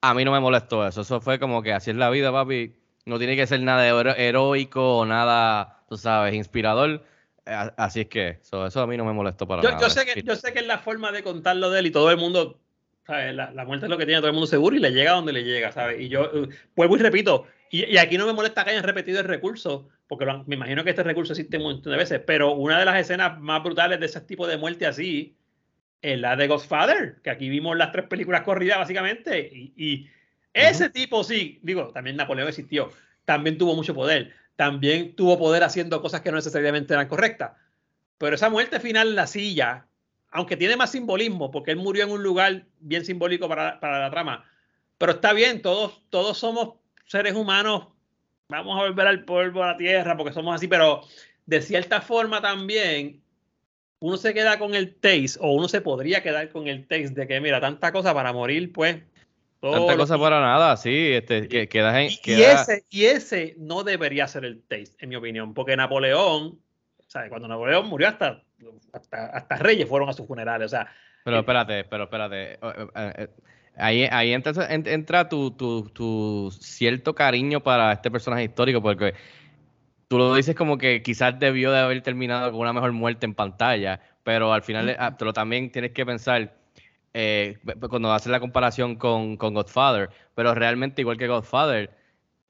G: a mí no me molestó eso. Eso fue como que así es la vida, papi. No tiene que ser nada hero- heroico o nada, tú sabes, inspirador. Eh, Así es que so, eso a mí no me molestó para
E: Yo,
G: nada.
E: yo sé que, yo sé que es la forma de contarlo de él y todo el mundo, ¿sabes? La, la muerte es lo que tiene todo el mundo seguro y le llega donde le llega, ¿sabes? Y yo eh, vuelvo y repito, y, y aquí no me molesta que hayan repetido el recurso, porque lo han- me imagino que este recurso existe un montón de veces, pero una de las escenas más brutales de ese tipo de muerte así es la de Godfather, que aquí vimos las tres películas corridas básicamente, y, y ese tipo sí, digo, también Napoleón existió, también tuvo mucho poder, también tuvo poder haciendo cosas que no necesariamente eran correctas, pero esa muerte final en la silla, aunque tiene más simbolismo, porque él murió en un lugar bien simbólico para, para la trama, pero está bien, todos, todos somos seres humanos, vamos a volver al polvo, a la tierra, porque somos así, pero de cierta forma también uno se queda con el taste, o uno se podría quedar con el taste de que, mira, tanta cosa para morir, pues.
G: Tanta cosa
E: que-
G: para nada, sí, este, que, quedas en...
E: y,
G: queda-
E: ese, y ese no debería ser el taste, en mi opinión, porque Napoleón, ¿sabes? Cuando Napoleón murió, hasta, hasta, hasta reyes fueron a sus funerales, o sea,
G: Pero
E: eh,
G: espérate, pero espérate. Ahí, ahí entra, en- entra tu, tu, tu cierto cariño para este personaje histórico, porque tú lo dices como que quizás debió de haber terminado con una mejor muerte en pantalla, pero al final, ah, pero también tienes que pensar, eh, cuando haces la comparación con, con Godfather, pero realmente igual que Godfather,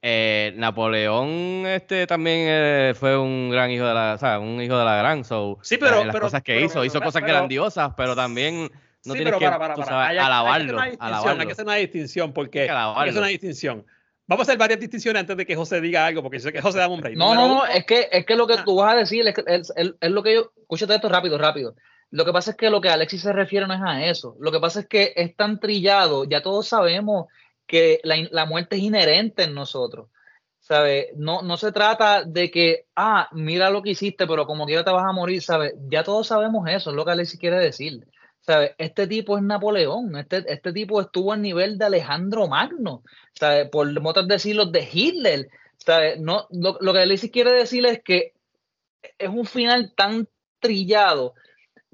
G: eh, Napoleón este también eh, fue un gran hijo de la, o sea, un hijo de la gran, so,
E: Sí, pero-
G: las
E: pero-
G: cosas que
E: pero-
G: hizo, hizo cosas grandiosas, pero también no
E: sí,
G: tienes
E: pero
G: que
E: para, para,
G: tú
E: para.
G: sabes,
E: Hay- hay que hacer
G: alabarlo,
E: una distinción,
G: alabarlo.
E: Hay que hacer una distinción porque
G: Hay que
E: hay que hacer
G: alabarlo.
E: una distinción. Vamos a hacer varias distinciones antes de que José diga algo, porque yo sé que José da un break.
F: No, no, no, es que, es que lo que
E: Ah.
F: tú vas a decir es, que es, es- es lo que yo. Escúchate esto rápido, rápido. Lo que pasa es que lo que Alexis se refiere no es a eso. Lo que pasa es que es tan trillado, ya todos sabemos que la, la muerte es inherente en nosotros. ¿Sabes? No, no se trata de que, ah, mira lo que hiciste, pero como quiera te vas a morir, ¿sabes? Ya todos sabemos eso, es lo que Alexis quiere decir. ¿Sabes? Este tipo es Napoleón, este, este tipo estuvo al nivel de Alejandro Magno, ¿sabes? Por motas decirlo, de Hitler. ¿Sabes? No, lo, lo que Alexis quiere decir es que es un final tan trillado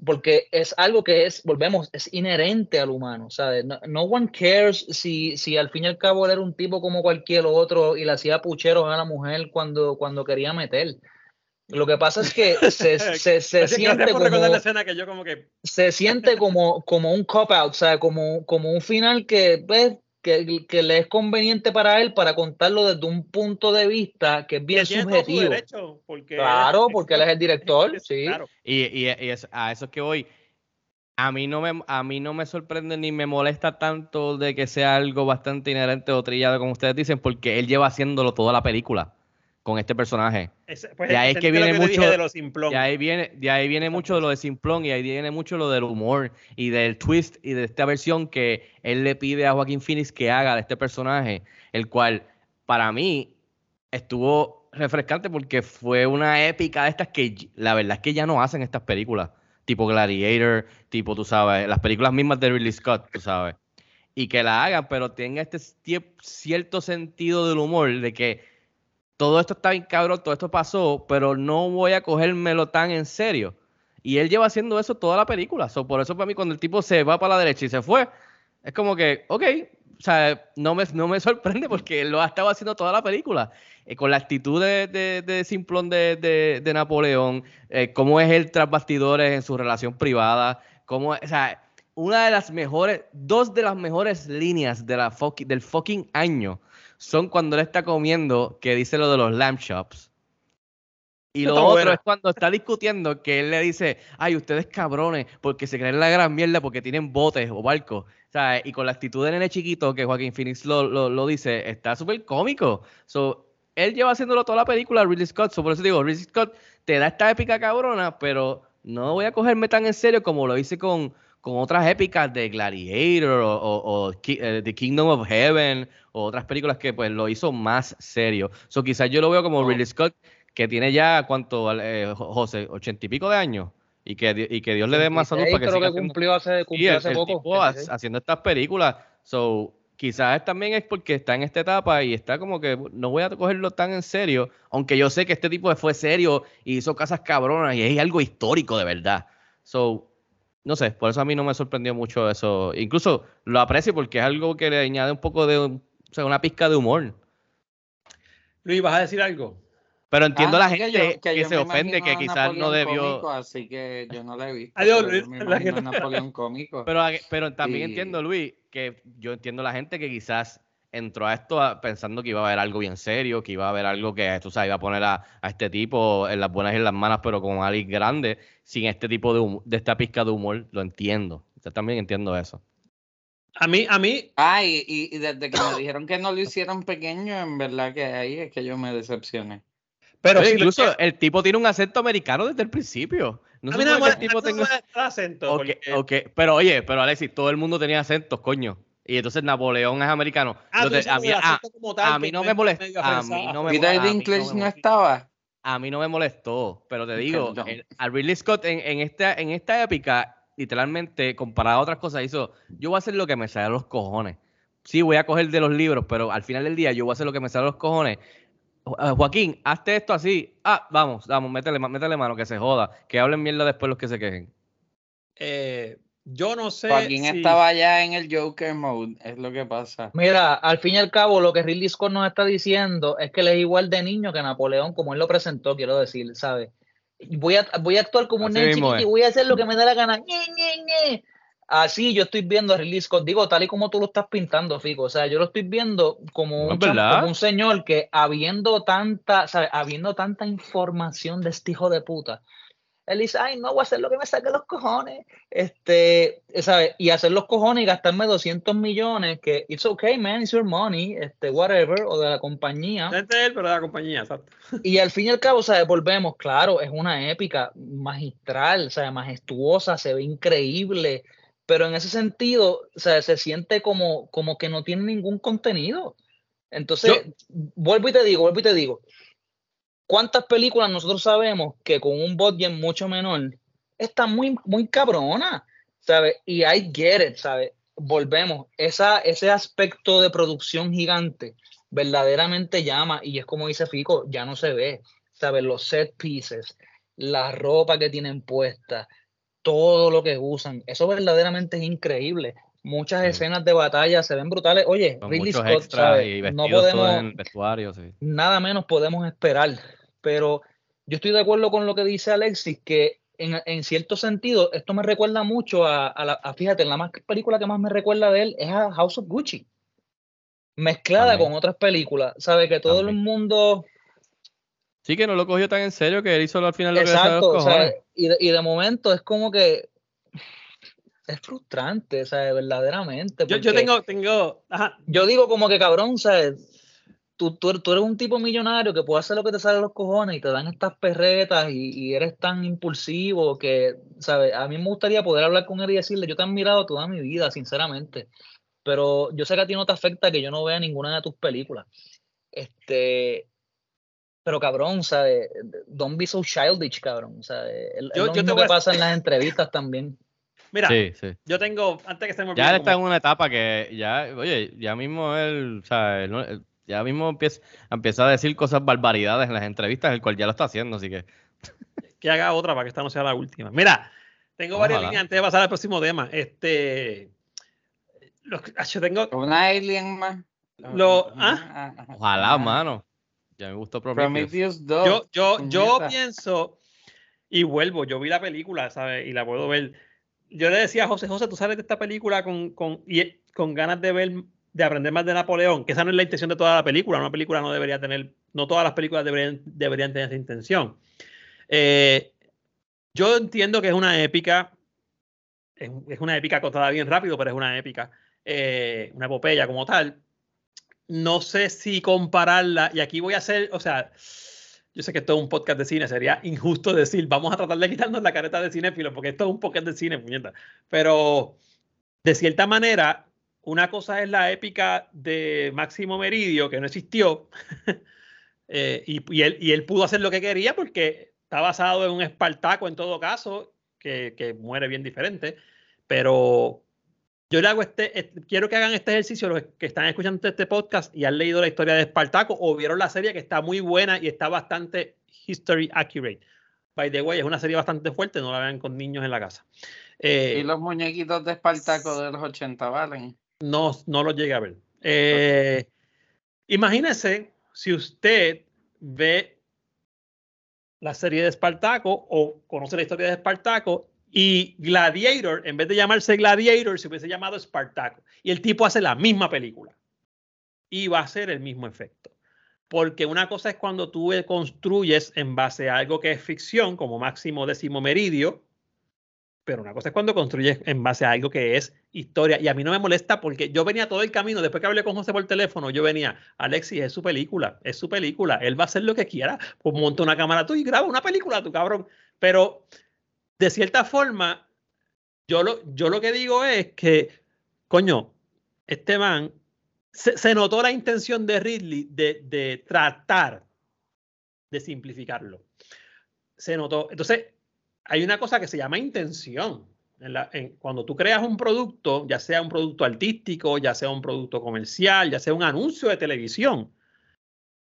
F: porque es algo que es, volvemos, es inherente al humano, ¿sabes? No, no one cares si, si al fin y al cabo era un tipo como cualquier otro y le hacía pucheros a la mujer cuando, cuando quería meter. Lo que pasa es que *laughs* se, se, se siente como,
E: la escena que yo como que
F: se siente *laughs* como, como un cop-out, o sea, como, como un final que, pues, que, que le es conveniente para él para contarlo desde un punto de vista que es bien
E: que tiene todo su
F: subjetivo.
E: derecho, porque
F: Claro, porque él es el director, *laughs* sí.
E: Claro.
G: Y, y- y es- a eso es que voy. A mí, no me, a mí no me sorprende ni me molesta tanto de que sea algo bastante inherente o trillado, como ustedes dicen, porque él lleva haciéndolo toda la película con este personaje.
E: Ese- pues,
G: De ahí es que viene mucho-
E: de los simplón.
G: De ahí viene, de ahí viene mucho de lo de Simplón y ahí viene mucho lo del humor y del twist y de esta versión que él le pide a Joaquín Phoenix que haga de este personaje, el cual para mí estuvo refrescante porque fue una épica de estas que y- la verdad es que ya no hacen estas películas, tipo Gladiator, tipo, tú sabes, las películas mismas de Ridley Scott, tú sabes, y que la hagan, pero tenga este cierto sentido del humor de que todo esto está bien cabrón, todo esto pasó, pero no voy a cogérmelo tan en serio. Y él lleva haciendo eso toda la película. So, por eso para mí cuando el tipo se va para la derecha y se fue, es como que, ok, o sea, no me, no me *laughs* sorprende porque él lo ha estado haciendo toda la película. Eh, con la actitud de, de, de Simplón de, de, de Napoleón, eh, cómo es él tras bastidores en su relación privada, cómo, o sea, una de las mejores, dos de las mejores líneas de la fuck- del fucking año son cuando él está comiendo, que dice lo de los lamb chops. Y lo
E: está
G: otro
E: buena.
G: es cuando está discutiendo que él le dice, ay, ustedes cabrones, porque se creen la gran mierda porque tienen botes o barcos. O sea, y con la actitud de nene chiquito que Joaquín Phoenix lo, lo, lo dice, está súper cómico. So, él lleva haciéndolo toda la película, Ridley Scott. So, por eso digo, Ridley Scott te da esta épica cabrona, pero no voy a cogerme tan en serio como lo hice con, con otras épicas de Gladiator o, o- o eh, The Kingdom of Heaven o otras películas que pues lo hizo más serio. So, quizás yo lo veo como Ridley Scott, que tiene ya, ¿cuánto, eh, Jo- José? ¿Ochenta y pico de años? Y que, y que Dios le dé más salud
F: 86
G: para que siga
F: que
G: haciendo-
F: cumplió hace,
G: Sí,
F: cumplió
G: el,
F: hace
G: el
F: poco.
G: tipo ha-
F: 86.
G: haciendo estas películas. So, quizás también es porque está en esta etapa y está como que no voy a cogerlo tan en serio, aunque yo sé que este tipo fue serio y hizo casas cabronas y es algo histórico de verdad. So, no sé, por eso a mí no me sorprendió mucho eso. Incluso lo aprecio porque es algo que le añade un poco de, o sea, una pizca de humor.
E: Luis, ¿vas a decir algo?
G: Pero entiendo
D: Ah,
G: la
D: no,
G: gente
D: yo-
G: que,
D: yo
G: se ofende, que
D: a
G: quizás no debió...
D: cómico, así que yo no la he visto.
E: Adiós, Luis,
D: me *laughs*
E: la
D: imagino a
E: gente-
D: Napoleón cómico.
G: Pero, a- pero también
D: Y-
G: entiendo, Luis, que yo entiendo la gente que quizás entró a esto pensando que iba a haber algo bien serio, que iba a haber algo que, tú sabes, iba a poner a, a este tipo en las buenas y en las malas, pero con alguien grande, sin este tipo de, hum- de esta pizca de humor, lo entiendo. Yo también entiendo eso.
E: A mí, a mí,
D: Ah, y, y- desde que me dijeron que no lo hicieron pequeño, en verdad que ahí es que yo me decepcioné.
E: pero
G: Oye,
E: si lo-
G: incluso el tipo tiene un acento americano desde el principio. No
E: mí nada más
G: el tipo
E: da acento.
G: Ok,
E: porque-
G: ok, pero oye, pero Alexis, todo el mundo tenía acentos, coño. Y entonces Napoleón es americano.
E: Ah, tú
G: a,
E: como
G: mí, a-
E: tal,
G: a no me molesta. A mí no me
D: Peter
G: molesta. a mí no
D: Dinklage no estaba.
G: a mí no me molestó, pero te digo,
D: Perdón.
G: el- a Ridley Scott en, en esta, en esta épica, literalmente, comparado a otras cosas, hizo, yo voy a hacer lo que me sale a los cojones. Sí, voy a coger de los libros, pero al final del día yo voy a hacer lo que me sale a los cojones. Jo- ah, Joaquín, hazte esto así. Ah, vamos, vamos, métele, métele mano, que se joda. Que hablen mierda después los que se quejen.
E: Eh, yo no sé.
D: Joaquín
E: si-
D: estaba ya en el Joker mode, es lo que pasa.
F: Mira, al fin y al cabo, lo que Ridley Scott nos está diciendo es que él es igual de niño que Napoleón, como él lo presentó, quiero decir, ¿sabes? Voy a, voy a actuar como un
G: Así
F: nene
G: mismo
F: chiquito y voy a hacer lo que me da la gana. Ñe, Ñe, Ñe. Así yo estoy viendo a Ridley Scott, digo, tal y como tú lo estás pintando, Fico. O sea, yo lo estoy viendo como
G: No,
F: un, como un señor que habiendo tanta, ¿sabes? Habiendo tanta información de este hijo de puta, él dice, ay, no voy a hacer lo que me saque los cojones. Este, ¿sabes? Y hacer los cojones y gastarme 200 millones, que it's okay, man, it's your money, este, whatever, o de la compañía.
E: No es de él, pero de la compañía, exacto.
F: Y al fin y al cabo, ¿sabes? Volvemos, claro, es una épica magistral, o sea, majestuosa, se ve increíble, pero en ese sentido, sea, se siente como, como que no tiene ningún contenido. Entonces, vuelvo y te digo, vuelvo y te digo, ¿cuántas películas nosotros sabemos que con un budget mucho menor está muy, muy cabrona, ¿sabes? Y I get it, ¿sabes? Volvemos, esa, ese aspecto de producción gigante verdaderamente llama y es como dice Fico, ya no se ve, ¿sabes? Los set pieces, la ropa que tienen puesta, todo lo que usan, eso verdaderamente es increíble. Muchas escenas de batalla se ven brutales. Oye,
G: Con
F: Ridley Scott, ¿sabes?
G: y
F: no podemos,
G: en vestuario, sí.
F: nada menos podemos esperar. Pero yo estoy de acuerdo con lo que dice Alexis, que en, en cierto sentido esto me recuerda mucho a, a la, a- fíjate, la más película que más me recuerda de él es a House of Gucci, mezclada
G: También.
F: con otras películas, ¿sabe? Que todo el mundo,
G: Sí, que no lo cogió tan en serio que él hizo al final lo que le salió de
F: exacto,
G: los
F: o sea, y, de, y de momento es como que es frustrante, ¿sabes? Verdaderamente.
E: Yo, yo tengo, tengo, ajá,
F: yo digo como que cabrón, ¿sabes? Tú, tú, tú eres un tipo millonario que puede hacer lo que te sale de los cojones y te dan estas perretas y, y eres tan impulsivo que, ¿sabes? A mí me gustaría poder hablar con él y decirle, yo te he admirado toda mi vida, sinceramente, pero yo sé que a ti no te afecta que yo no vea ninguna de tus películas. Este, pero cabrón, ¿sabes? Don't be so childish, cabrón, ¿sabes? Es, es
E: Yo-
F: lo
E: yo te
F: mismo
E: voy
F: que
E: a-
F: pasa en las *laughs* entrevistas también.
E: mira,
G: Sí, sí.
E: yo tengo, antes que se me olvide,
G: Ya él está en
E: como-
G: una etapa que ya, oye, ya mismo él, o sea, él no- él ya mismo empieza, empieza a decir cosas barbaridades en las entrevistas, el cual ya lo está haciendo, así que *laughs*
E: que haga otra para que esta no sea la última. Mira, tengo varias líneas antes de pasar al próximo tema. Este, los, ah, yo tengo,
D: Una alien más.
E: Lo- ¿ah?
G: ojalá, mano. Ya me gustó Prometheus.
D: Prometheus 2.
E: yo, yo, yo pienso y vuelvo, yo vi la película, ¿sabes? Y la puedo ver. Yo le decía a José, José, tú sales de esta película con, con, y, con ganas de ver, de aprender más de Napoleón, que esa no es la intención de toda la película. Una película no debería tener, no todas las películas deberían, deberían tener esa intención. Eh, yo entiendo que es una épica, es, una épica contada bien rápido, pero es una épica, eh, una epopeya como tal. No sé si compararla, y aquí voy a hacer, o sea, yo sé que esto es un podcast de cine, sería injusto decir, vamos a tratar de quitarnos la careta de cinéfilo, porque esto es un podcast de cine, puñeta. Pero de cierta manera, una cosa es la épica de Máximo Meridio, que no existió, *laughs* eh, y, y él, y él pudo hacer lo que quería porque está basado en un Espartaco en todo caso, que, que muere bien diferente, pero yo le hago este, este- quiero que hagan este ejercicio los que están escuchando este podcast y han leído la historia de Espartaco o vieron la serie que está muy buena y está bastante history accurate. By the way, es una serie bastante fuerte, no la vean con niños en la casa. Eh,
D: Y los muñequitos de Espartaco de los 80 valen.
E: No, no lo llegué a ver. Eh, Imagínese si usted ve la serie de Espartaco o conoce la historia de Espartaco y Gladiator, en vez de llamarse Gladiator, se hubiese llamado Espartaco. Y el tipo hace la misma película. Y va a ser el mismo efecto. Porque una cosa es cuando tú construyes en base a algo que es ficción, como Máximo Décimo Meridio, pero una cosa es cuando construyes en base a algo que es historia. Y a mí no me molesta porque yo venía todo el camino, después que hablé con José por teléfono, yo venía, Alexis, es su película, es su película, él va a hacer lo que quiera, pues monta una cámara tú y graba una película, tu cabrón. Pero de cierta forma, yo lo, yo lo que digo es que, coño, este man, se, se notó la intención de Ridley de, de tratar de simplificarlo. Se notó. Entonces, hay una cosa que se llama intención. En la- en- cuando tú creas un producto, ya sea un producto artístico, ya sea un producto comercial, ya sea un anuncio de televisión,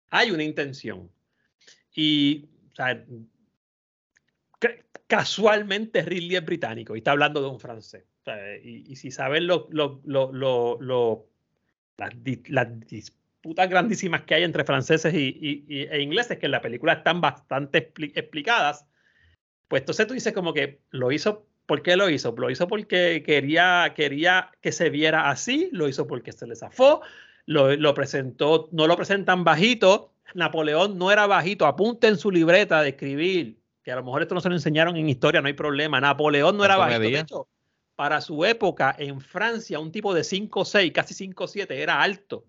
E: hay una intención. Y o sea, ca- casualmente Ridley es británico y está hablando de un francés. O sea, y, y si saben lo, lo- lo- las, las disputas grandísimas que hay entre franceses y- y- e ingleses, que en la película están bastante expli- explicadas, pues entonces tú dices como que lo hizo ¿Por qué lo hizo? Lo hizo porque quería, quería que se viera así, lo hizo porque se le zafó, lo, lo presentó, no lo presentan bajito. Napoleón no era bajito, apunte en su libreta de escribir, que a lo mejor esto no se lo enseñaron en historia, no hay problema. Napoleón no era
G: ¿Cuánto
E: bajito. De hecho, para su época, en Francia, un tipo de 5'6, casi 5'7, era alto.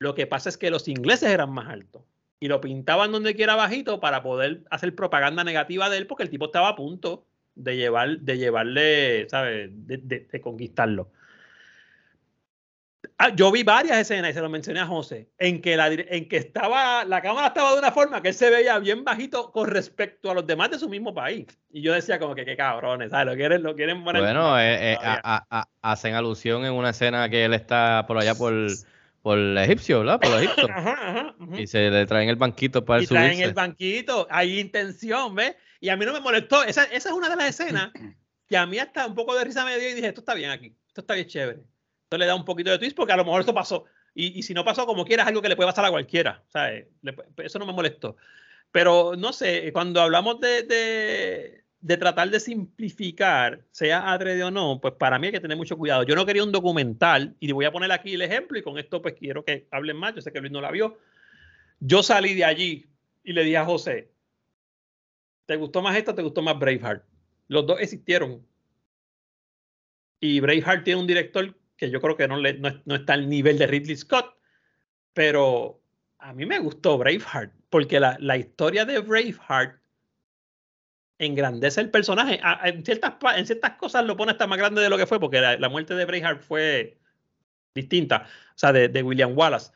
E: Lo que pasa es que los ingleses eran más altos y lo pintaban donde quiera bajito para poder hacer propaganda negativa de él, porque el tipo estaba a punto de, llevar, de llevarle, ¿sabes?, de, de- de conquistarlo. Ah, yo vi varias escenas, y se lo mencioné a José, en que, la, en que estaba, la cámara estaba de una forma que él se veía bien bajito con respecto a los demás de su mismo país. Y yo decía como que qué cabrones, ¿sabes? Lo quieren, lo quieren poner
G: Bueno, eh, eh, a- a- a- hacen alusión en una escena que él está por allá por, por el egipcio, ¿verdad? Por Egipto.
E: Ajá, ajá, ujú.
G: Y se le traen el banquito para
E: y traen
G: subirse.
E: el banquito, hay intención, ¿ves? Y a mí no me molestó. Esa, esa es una de las escenas *clears throat* que a mí hasta un poco de risa me dio y dije, esto está bien aquí, esto está bien chévere. Esto le da un poquito de twist porque a lo mejor eso pasó. Y, y si no pasó como quiera, es algo que le puede pasar a cualquiera. ¿sabes? Le pu- eso no me molestó. Pero no sé, cuando hablamos de, de, de tratar de simplificar, sea adrede o no, pues para mí hay que tener mucho cuidado. Yo no quería un documental, y voy a poner aquí el ejemplo, y con esto pues quiero que hablen más, yo sé que Luis no la vio. Yo salí de allí y le dije a José, ¿te gustó más esto o te gustó más Braveheart? Los dos existieron. Y Braveheart tiene un director que yo creo que no, no, no está al nivel de Ridley Scott, pero a mí me gustó Braveheart, porque la, la historia de Braveheart engrandece el personaje. En, ciertas, ciertas cosas lo pone hasta más grande de lo que fue, porque la, muerte de Braveheart fue distinta, o sea, de, de William Wallace.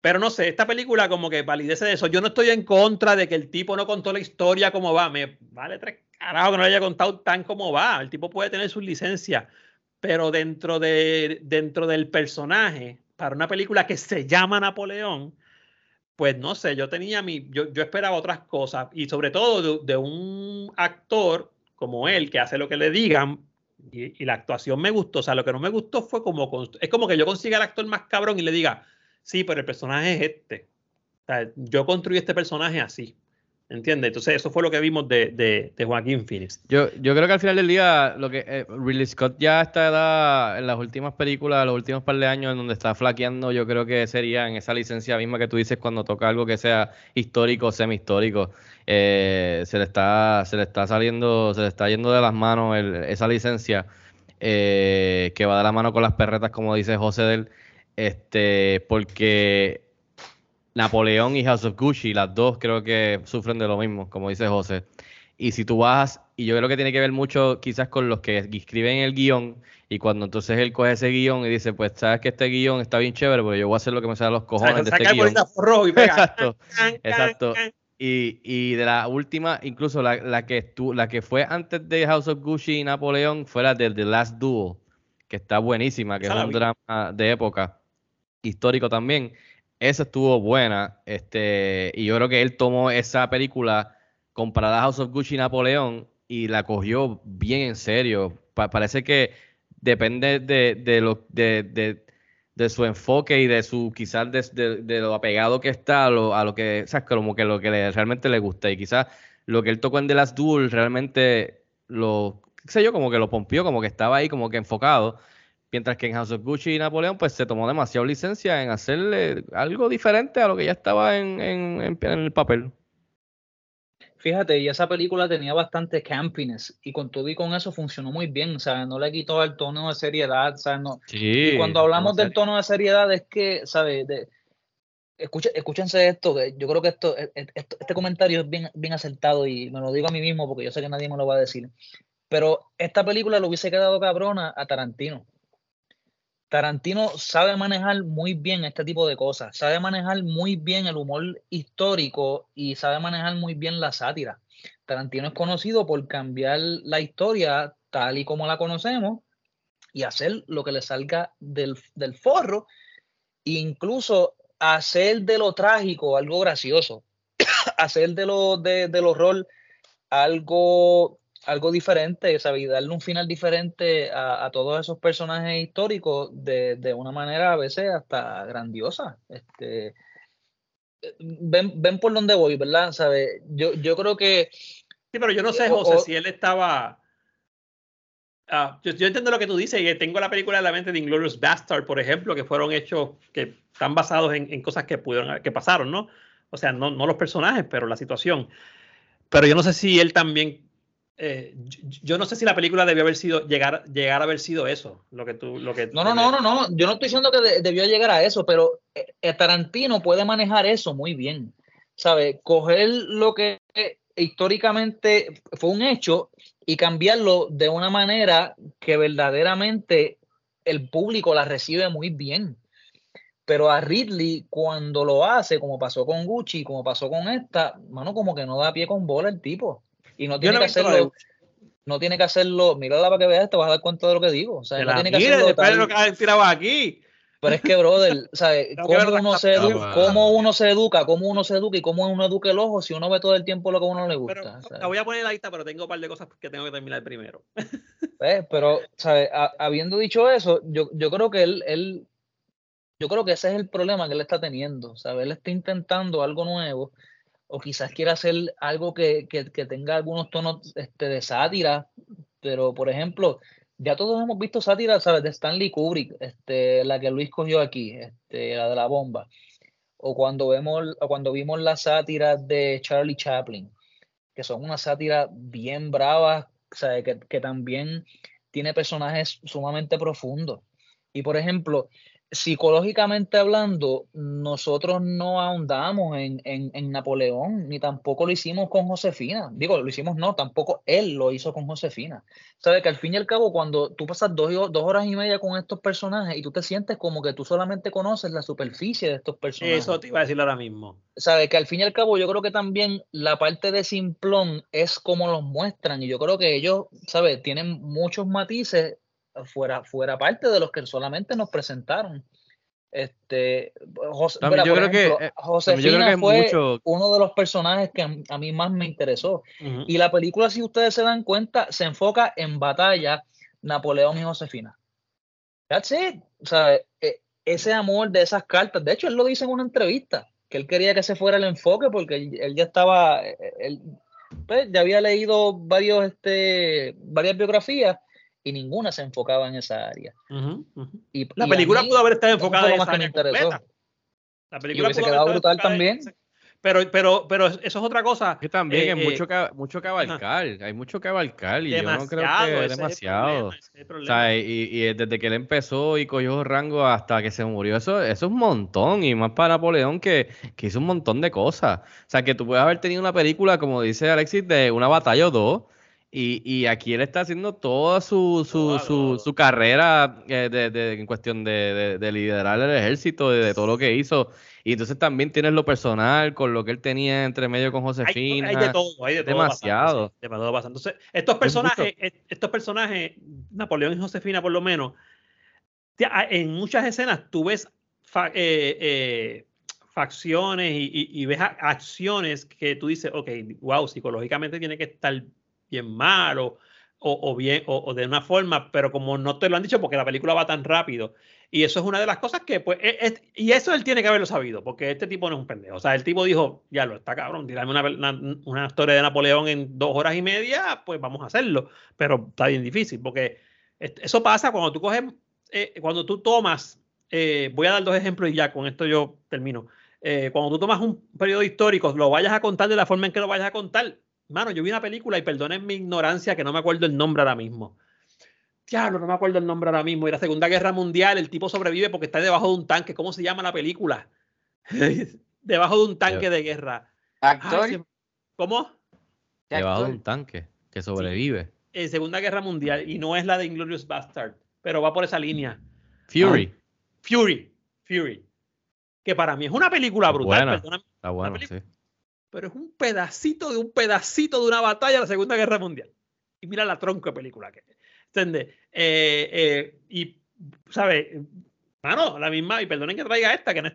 E: Pero no sé, esta película como que validece de eso. Yo no estoy en contra de que el tipo no contó la historia como va. Me vale tres carajos que no lo haya contado tan como va. El tipo puede tener sus licencias. Pero dentro, de, dentro del personaje, para una película que se llama Napoleón, pues no sé, yo tenía mi, yo, esperaba otras cosas. Y sobre todo de, un actor como él, que hace lo que le digan, y, y la actuación me gustó. O sea, lo que no me gustó fue como, es como que yo consiga al actor más cabrón y le diga, sí, pero el personaje es este. O sea, yo construí este personaje así. ¿Entiendes? Entonces, eso fue lo que vimos de, de, de Joaquín Phoenix.
G: Yo, yo creo que al final del día, lo que eh, Ridley Scott ya está en las últimas películas, los últimos par de años, en donde está flaqueando, yo creo que sería en esa licencia misma que tú dices cuando toca algo que sea histórico o semi-histórico. Eh, se le está, se le está saliendo, se le está yendo de las manos esa licencia eh, que va de la mano con las perretas, como dice José del, este, porque Napoleón y House of Gucci, las dos creo que sufren de lo mismo, como dice José. Y si tú vas, y yo creo que tiene que ver mucho quizás con los que escriben el guion, y cuando entonces él coge ese guion y dice, pues sabes que este guion está bien chévere, porque yo voy a hacer lo que me sale a los cojones de este
E: guion. rojo y pega.
G: Exacto, *laughs* exacto. Y, y de la última, incluso la, la que estu- la que fue antes de House of Gucci y Napoleón, fue la de The Last Duel, que está buenísima, que es un drama de época, histórico también. Esa estuvo buena, este, y yo creo que él tomó esa película comparada a House of Gucci y Napoleón y la cogió bien en serio. Pa- parece que depende de, de lo de, de- de su enfoque y de su quizás de lo apegado que está a lo, a lo que, o sea, como que lo que le- realmente le gusta y quizás lo que él tocó en The Last Duel realmente lo, qué sé yo, como que lo pompió, como que estaba ahí como que enfocado. Mientras que en House of Gucci y Napoleón, pues se tomó demasiado licencia en hacerle algo diferente a lo que ya estaba en, en- en- en el papel.
F: Fíjate, y esa película tenía bastante campiness y con todo y con eso funcionó muy bien, o sea, no le quitó el tono de seriedad, o sea, no.
G: Sí.
F: Y cuando hablamos del tono de seriedad es que, ¿sabes? De, escucha- escúchense esto, que yo creo que esto, e- e- esto- este comentario es bien, bien acertado y me lo digo a mí mismo porque yo sé que nadie me lo va a decir. Pero esta película le hubiese quedado cabrona a Tarantino. Tarantino sabe manejar muy bien este tipo de cosas, sabe manejar muy bien el humor histórico y sabe manejar muy bien la sátira. Tarantino es conocido por cambiar la historia tal y como la conocemos y hacer lo que le salga del, del forro, incluso hacer de lo trágico algo gracioso, *coughs* hacer de lo de, del horror algo algo diferente, ¿sabes? Y darle un final diferente a, a todos esos personajes históricos de, de una manera a veces hasta grandiosa. Este, ven, ven por dónde voy, ¿verdad? ¿Sabes? Yo, yo creo que
E: Sí, pero yo no sé, José,
F: o-
E: si él estaba. ah, yo, yo entiendo lo que tú dices y tengo la película de la mente de Inglorious Bastard, por ejemplo, que fueron hechos que están basados en, en cosas que pudieron que pasaron, ¿no? O sea, no, no los personajes, pero la situación. Pero yo no sé si él también eh, yo, no sé si la película debió haber sido llegar llegar a haber sido eso lo que tú lo que
F: No, no, no, no, no. Yo no estoy diciendo que de- debió llegar a eso, pero eh, eh, Tarantino puede manejar eso muy bien. ¿Sabe? Coger lo que históricamente fue un hecho y cambiarlo de una manera que verdaderamente el público la recibe muy bien. Pero a Ridley, cuando lo hace, como pasó con Gucci, como pasó con esta, mano, como que no da pie con bola el tipo. Y no tiene
E: no
F: que hacerlo, no tiene que hacerlo, mírala para que veas, te vas a dar cuenta de lo que digo. O sea, no
E: la
F: tiene que
E: mires,
F: hacerlo tal-
E: lo que has tirado aquí
F: pero es que, brother, *laughs* ¿sabes? ¿Cómo uno, se
G: cámara.
F: edu- cómo uno se educa? ¿Cómo uno se educa? ¿Y cómo uno educa el ojo si uno ve todo el tiempo lo que a uno le
E: pero
F: gusta? ¿sabes?
E: la voy a poner la lista pero tengo un par de cosas que tengo que terminar primero *laughs*
F: ¿Ves? Pero, ¿sabes? Ha- habiendo dicho eso, yo, yo creo que él, él, yo creo que ese es el problema que él está teniendo, ¿sabes? Él está intentando algo nuevo, o quizás quiera hacer algo que, que, que tenga algunos tonos este, de sátira, pero, por ejemplo, ya todos hemos visto sátiras, ¿sabes? De Stanley Kubrick, este, la que Luis cogió aquí, este, la de la bomba. O cuando vemos, o cuando vimos las sátiras de Charlie Chaplin, que son unas sátiras bien bravas, ¿sabes? Que, que también tiene personajes sumamente profundos. Y por ejemplo, psicológicamente hablando, nosotros no ahondamos en, en, en Napoleón, ni tampoco lo hicimos con Josefina. Digo, lo hicimos no, tampoco él lo hizo con Josefina. Sabes que al fin y al cabo, cuando tú pasas dos, dos horas y media con estos personajes y tú te sientes como que tú solamente conoces la superficie de estos personajes.
E: eso te iba a decir ahora mismo
F: Sabe que al fin y al cabo yo creo que también la parte de simplón es como los muestran y yo creo que ellos, ¿sabes? Tienen muchos matices fuera, fuera parte de los que solamente nos presentaron. Este, Jos-
G: También
F: mira,
G: yo
F: por
G: creo que,
F: ejemplo,
G: eh, también yo creo
F: Josefina
G: que
F: fue
G: mucho-
F: uno de los personajes que a, a mí más me interesó.
E: Ujú.
F: Y la película, si ustedes se dan cuenta, se enfoca en batalla Napoleón y Josefina. That's it. O sea, e- ese amor de esas cartas. De hecho, él lo dice en una entrevista, que él quería que ese fuera el enfoque porque él, él ya estaba, eh, él pues, ya había leído varios, este, varias biografías y ninguna se enfocaba en esa área. Y,
E: la
F: y
E: película
F: mí,
E: pudo haber estado enfocada en esa área completa. La
F: Y
E: película
F: hubiese
E: pudo
F: quedado brutal
E: en
F: también.
E: pero pero pero eso es otra cosa
G: Que también
E: Eh,
G: hay
E: eh,
G: mucho, que, mucho que abarcar, hay mucho que abarcar y yo no creo que
E: ese
G: es demasiado.
E: problema, ese es
G: O sea, y, y desde que él empezó y cogió rango hasta que se murió, eso, eso es un montón. Y más para Napoleón que, que hizo un montón de cosas. O sea, que tú puedes haber tenido una película, como dice Alexis, de una batalla o dos. Y, y aquí él está haciendo toda su, su, su, su carrera eh, de, de- en cuestión de, de- de liderar el ejército, de, todo lo que hizo. Y entonces también tienes lo personal con lo que él tenía entre medio con
E: hay,
G: Josefina.
E: hay de todo, hay de todo
G: demasiado.
E: Pasando, pasando. Entonces, estos personajes, est- estos personajes, Napoleón y Josefina por lo menos, en muchas escenas tú ves fa- eh, eh, facciones y, y- y ves acciones que tú dices, ok, wow, psicológicamente tiene que estar bien mal o, o- bien o, o de una forma, pero como no te lo han dicho porque la película va tan rápido. Y eso es una de las cosas que, pues, es- es- y eso él tiene que haberlo sabido, porque este tipo no es un pendejo. O sea, el tipo dijo, ya lo está cabrón, tirarme una, una, una historia de Napoleón en dos horas y media, pues vamos a hacerlo. Pero está bien difícil, porque eso pasa cuando tú coges, eh, cuando tú tomas, eh, voy a dar dos ejemplos y ya con esto yo termino. Eh, cuando tú tomas un periodo histórico, lo vayas a contar de la forma en que lo vayas a contar. Mano, yo vi una película y perdonen mi ignorancia que no me acuerdo el nombre ahora mismo. Diablo, no me acuerdo el nombre ahora mismo. Y la Segunda Guerra Mundial, el tipo sobrevive porque está debajo de un tanque. ¿Cómo se llama la película? *laughs* debajo de un tanque de guerra.
D: Actor.
E: Ay, se- ¿Cómo?
D: ¿Qué
G: Debajo de un tanque que sobrevive.
E: En Segunda Guerra Mundial. Y no es la de Inglorious Bastard, pero va por esa línea.
G: Fury.
E: Fury. Fury. Que para mí es una película brutal.
G: Buena.
E: perdóname,
G: Está bueno,
E: película-
G: sí.
E: Pero es un pedacito de un pedacito de una batalla de la Segunda Guerra Mundial. Y mira la tronco de película que es. ¿Entiendes? Eh, eh, y, ¿sabes? Mano, la misma, y perdonen que traiga esta, que no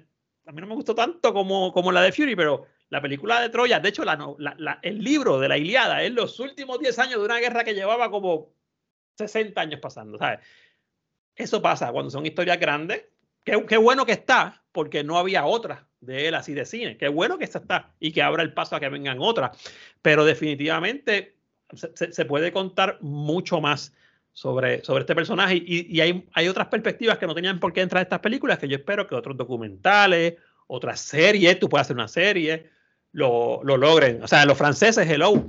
E: a mí no me gustó tanto como, como la de Fury, pero la película de Troya, de hecho, la, la- la- el libro de la Iliada es los últimos 10 años de una guerra que llevaba como 60 años pasando, ¿sabes? Eso pasa cuando son historias grandes. Qué, qué bueno que está, porque no había otra de él así de cine. Qué bueno que esta está y que abra el paso a que vengan otras. Pero definitivamente se, se- puede contar mucho más sobre, sobre este personaje. Y, y hay, hay otras perspectivas que no tenían por qué entrar en estas películas, que yo espero que otros documentales, otras series, tú puedes hacer una serie, lo, lo logren. O sea, los franceses, hello.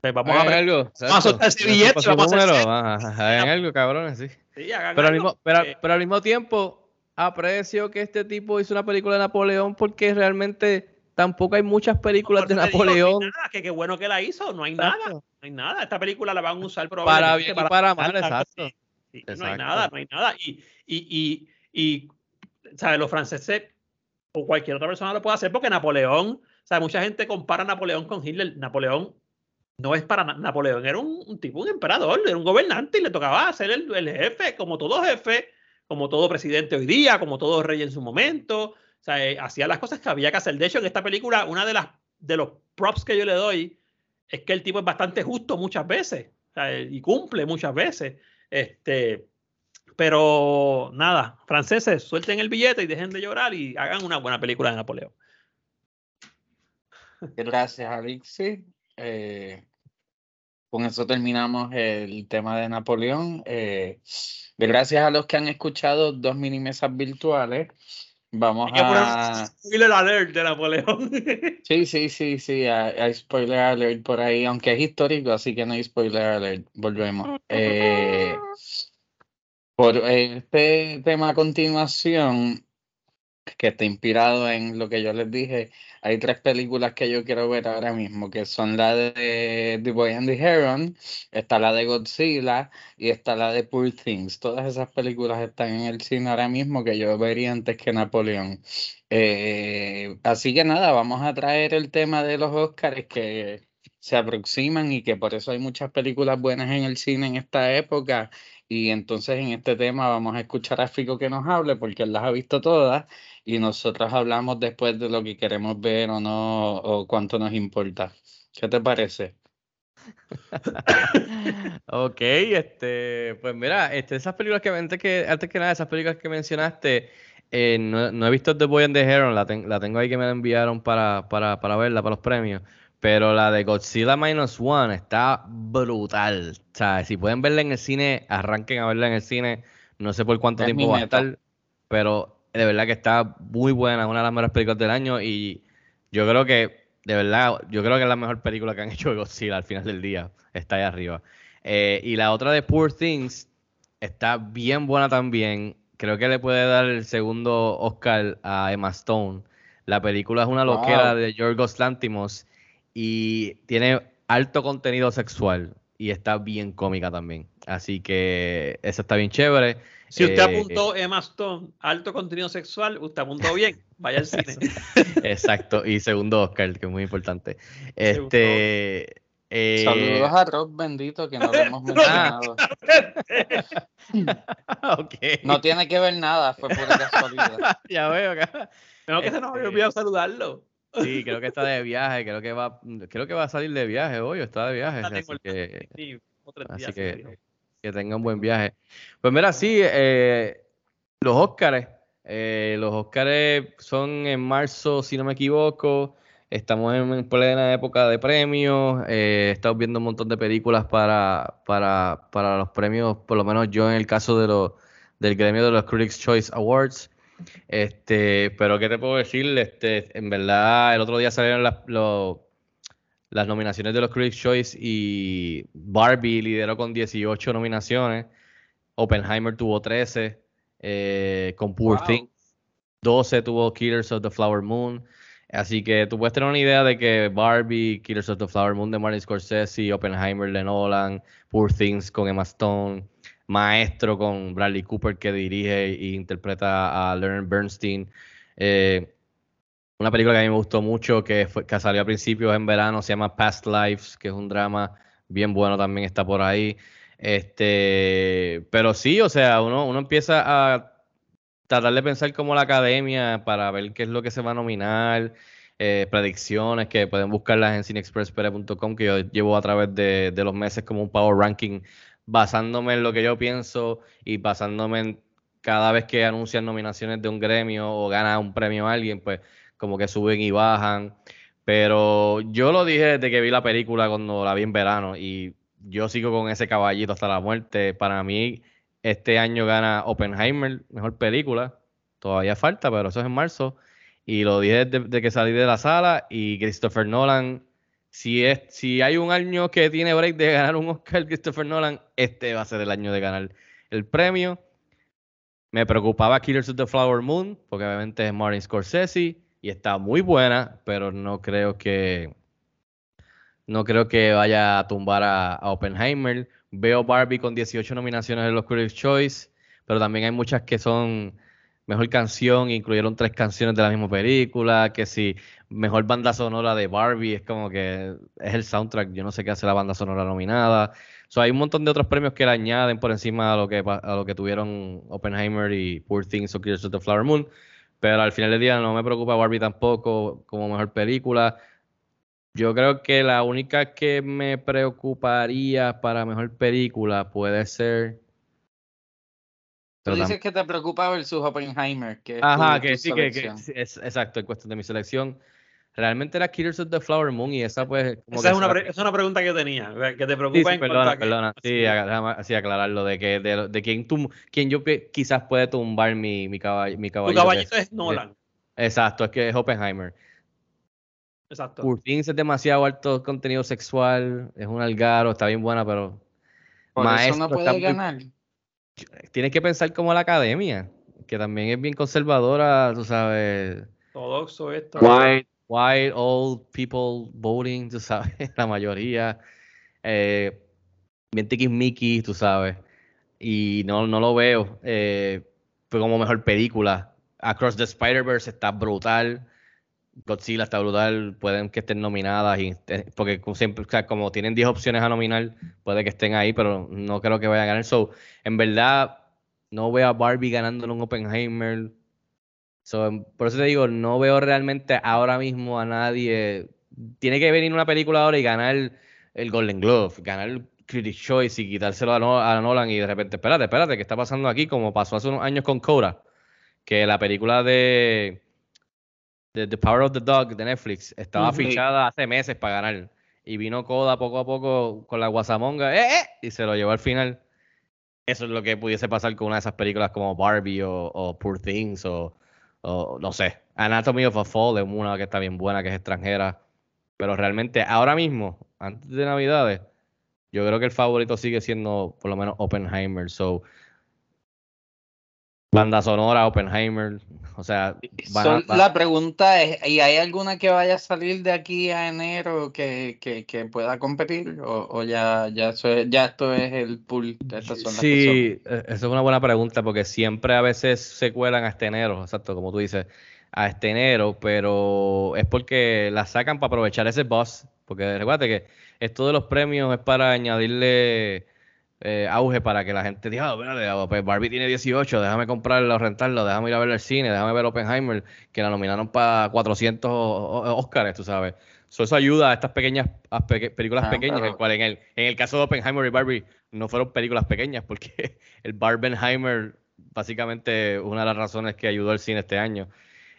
E: Pues vamos a
G: Hagan
E: ver.
G: algo.
E: Vamos a soltar ese billete, vamos a hacer
G: Hagan algo, cabrones, sí.
E: Sí,
G: Pero al, mismo, pero, pero al mismo tiempo, aprecio que este tipo hizo una película de Napoleón porque realmente tampoco hay muchas películas de
E: te digo,
G: Napoleón.
E: no hay nada, que qué bueno que la hizo, no hay nada. No hay nada. Esta película la van a usar
G: Para
E: probablemente
G: bien y para mal,
E: matarla,
G: exacto.
E: sí, No hay nada, no hay nada. Y, y, y, y ¿sabes? Los franceses o cualquier otra persona lo puede hacer porque Napoleón, sea, mucha gente compara a Napoleón con Hitler. Napoleón no es para Na- Napoleón, era un, un tipo, un emperador, era un gobernante y le tocaba ser el, el jefe, como todo jefe, como todo presidente hoy día, como todo rey en su momento. O sea, eh, hacía las cosas que había que hacer. De hecho, en esta película, una de las de los props que yo le doy es que el tipo es bastante justo muchas veces eh, y cumple muchas veces. Este, pero nada, franceses, suelten el billete y dejen de llorar y hagan una buena película de Napoleón.
D: Gracias, Alexis. Eh, con eso terminamos el tema de Napoleón. Eh, gracias a los que han escuchado dos mini mesas virtuales. Vamos
E: Hay
D: a.
E: spoiler alert de Napoleón. *laughs*
D: Sí, sí, sí, sí, hay, hay spoiler alert por ahí, aunque es histórico, así que no hay spoiler alert. Volvemos. Eh, por este tema a continuación, que está inspirado en lo que yo les dije, hay tres películas que yo quiero ver ahora mismo, que son la de The Boy and the Heron, está la de Godzilla y está la de Poor Things. Todas esas películas están en el cine ahora mismo que yo vería antes que Napoleón. Eh, así que nada, vamos a traer el tema de los Oscars que se aproximan y que por eso hay muchas películas buenas en el cine en esta época. Y entonces en este tema vamos a escuchar a Fico que nos hable porque él las ha visto todas y nosotros hablamos después de lo que queremos ver o no o cuánto nos importa. ¿Qué te parece? *laughs*
G: Ok, este, pues mira, este, esas películas que antes que antes que nada, esas películas que mencionaste, eh, no, no he visto The Boy and the Heron, la, ten- la tengo ahí que me la enviaron para, para, para verla, para los premios. Pero la de Godzilla Minus One está brutal. O sea, si pueden verla en el cine, arranquen a verla en el cine. No sé por cuánto
D: Es
G: tiempo va a estar, pero de verdad que está muy buena, es una de las mejores películas del año y yo creo que, de verdad, yo creo que es la mejor película que han *laughs* hecho de Godzilla al final del día. Está ahí arriba. Eh, y la otra de Poor Things está bien buena también. Creo que le puede dar el segundo Oscar a Emma Stone. La película es una
D: Wow.
G: loquera de Yorgos Lantimos y tiene alto contenido sexual y está bien cómica también. Así que eso está bien chévere.
E: Si usted
G: Eh,
E: apuntó Emma Stone, alto contenido sexual, usted apuntó bien, vaya al cine.
G: Exacto, y segundo Oscar, que es muy importante. Este. eh,
D: Saludos a Rob Bendito que no lo hemos *laughs* mencionado. *laughs* No tiene que ver nada, fue pura casualidad. *laughs*
G: ya veo acá.
E: Creo que se nos había
G: Este,
E: olvidado saludarlo.
G: Sí, creo que está de viaje, creo que va, creo que va a salir de viaje hoy, está de viaje, así que,
E: Sí, otro
G: así que. Que tenga un buen viaje. Pues mira, sí, eh, los Óscares, eh, los Óscares son en marzo, si no me equivoco. Estamos en, en plena época de premios. eh, estamos viendo un montón de películas para, para, para los premios, por lo menos yo en el caso de los, del gremio de los Critics' Choice Awards. Este, pero ¿qué te puedo decir? Este, en verdad, el otro día salieron las, los- las nominaciones de los Critics' Choice y Barbie lideró con 18 nominaciones. Oppenheimer tuvo 13, eh, con Poor
D: Wow.
G: Things 12 tuvo Killers of the Flower Moon. Así que tú puedes tener una idea de que Barbie, Killers of the Flower Moon de Martin Scorsese, Oppenheimer de Nolan, Poor Things con Emma Stone, Maestro con Bradley Cooper que dirige e interpreta a Leonard Bernstein. Eh, una película que a mí me gustó mucho, que, fue, que salió a principios en verano, se llama Past Lives, que es un drama bien bueno, también está por ahí. Este, pero sí, o sea, uno, uno empieza a tratar de pensar como la academia para ver qué es lo que se va a nominar, eh, predicciones que pueden buscarlas en cinexpresspere.com, que yo llevo a través de, de los meses como un power ranking, basándome en lo que yo pienso y basándome en cada vez que anuncian nominaciones de un gremio o gana un premio a alguien, pues como que suben y bajan. Pero yo lo dije desde que vi la película cuando la vi en verano y yo sigo con ese caballito hasta la muerte. Para mí, este año gana Oppenheimer, mejor película. Todavía falta, pero eso es en marzo. Y lo dije desde, que salí de la sala. Y Christopher Nolan, si, es, si hay un año que tiene break de ganar un Oscar, Christopher Nolan, este va a ser el año de ganar el premio. Me preocupaba Killers of the Flower Moon, porque obviamente es Martin Scorsese y está muy buena, pero no creo que no creo que vaya a tumbar a, Oppenheimer. Veo Barbie con 18 nominaciones en los Critics' Choice, pero también hay muchas que son mejor canción, incluyeron tres canciones de la misma película, que si mejor banda sonora de Barbie, es como que es el soundtrack, yo no sé qué hace la banda sonora nominada. So, hay un montón de otros premios que le añaden por encima a lo que, a lo que tuvieron Oppenheimer y Poor Things o Killers of the Flower Moon. Pero al final del día no me preocupa Barbie tampoco como mejor película. Yo creo que la única que me preocuparía para mejor película puede ser.
D: Tú dices que te preocupa versus Oppenheimer. Que
G: Ajá, que sí, que, es exacto, en cuestión de mi selección. Realmente era Killers of the Flower Moon y esa pues...
E: esa es una, es una, pregunta que tenía, que te preocupa
G: sí, perdona, perdona, sí, así aclararlo, de que de, de quién, tú, quién yo quizás puede tumbar mi, mi, caballo, mi
E: caballito. Tu caballito es, Nolan.
G: Exacto, es que es Oppenheimer.
E: Exacto.
G: Por fin es demasiado alto contenido sexual, es un algaro, está bien buena, pero...
D: Por eso no puede ganar.
G: Tienes que pensar como la academia, que también es bien conservadora, tú sabes...
E: Ortodoxo esto.
G: White, white, old people voting, tú sabes, *laughs* la mayoría. Eh, bien tiquismiquis, tú sabes. Y no, no lo veo. Eh, fue como mejor película. Across the Spider-Verse está brutal. Godzilla está brutal. Pueden que estén nominadas. Y, eh, porque siempre, como tienen 10 opciones a nominar, puede que estén ahí, pero no creo que vayan a ganar. So, en verdad, no veo a Barbie ganando en un Oppenheimer por eso te digo, no veo realmente ahora mismo a nadie. Tiene que venir una película ahora y ganar el, Golden Glove, ganar el Critics' Choice y quitárselo a, Nolan y de repente, espérate, espérate, ¿qué está pasando aquí? Como pasó hace unos años con Cora, que la película de, The Power of the Dog de Netflix estaba fichada hace meses para ganar. Y vino Coda poco a poco con la guasamonga, ¡eh, eh! Y se lo llevó al final. Eso es lo que pudiese pasar con una de esas películas como Barbie o, o Poor Things o no sé, Anatomy of a Fall es una que está bien buena, que es extranjera. Pero realmente, ahora mismo, antes de Navidades, yo creo que el favorito sigue siendo por lo menos Oppenheimer. So, banda sonora, Oppenheimer. O sea,
D: la pregunta es: ¿y hay alguna que vaya a salir de aquí a enero que, pueda competir? ¿O, ya, ya, ya esto es el pool de estas
G: zonas? Sí, e, esa es una buena pregunta porque siempre a veces se cuelan hasta enero, exacto, como tú dices, a este enero, pero es porque la sacan para aprovechar ese buzz. Porque recuerda que esto de los premios es para añadirle eh, auge para que la gente diga, oh, pues Barbie tiene 18, déjame comprarlo, rentarlo, déjame ir a ver el cine, déjame ver Oppenheimer, que la nominaron para 400 Oscars, tú sabes. eso ayuda a estas pequeñas películas ah, pequeñas, en, cual en, el, en el caso de Oppenheimer y Barbie no fueron películas pequeñas, porque *laughs* el Barbenheimer, básicamente, una de las razones que ayudó al cine este año.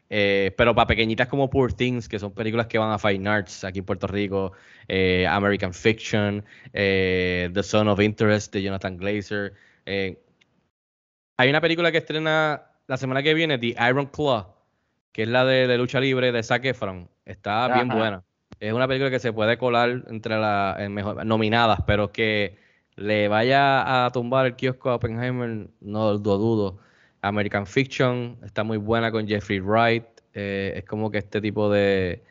G: Eh, pero para pequeñitas como Poor Things, que son películas que van a Fine Arts aquí en Puerto Rico, eh, American Fiction, eh, The Son of Interest de Jonathan Glazer. hay una película que estrena la semana que viene, The Iron Claw, que es la de, lucha libre de Zac Efron. Está bien buena. Es una película que se puede colar entre las nominadas, pero que le vaya a tumbar el kiosco a Oppenheimer, no lo dudo. American Fiction está muy buena con Jeffrey Wright. Eh, es como que este tipo de,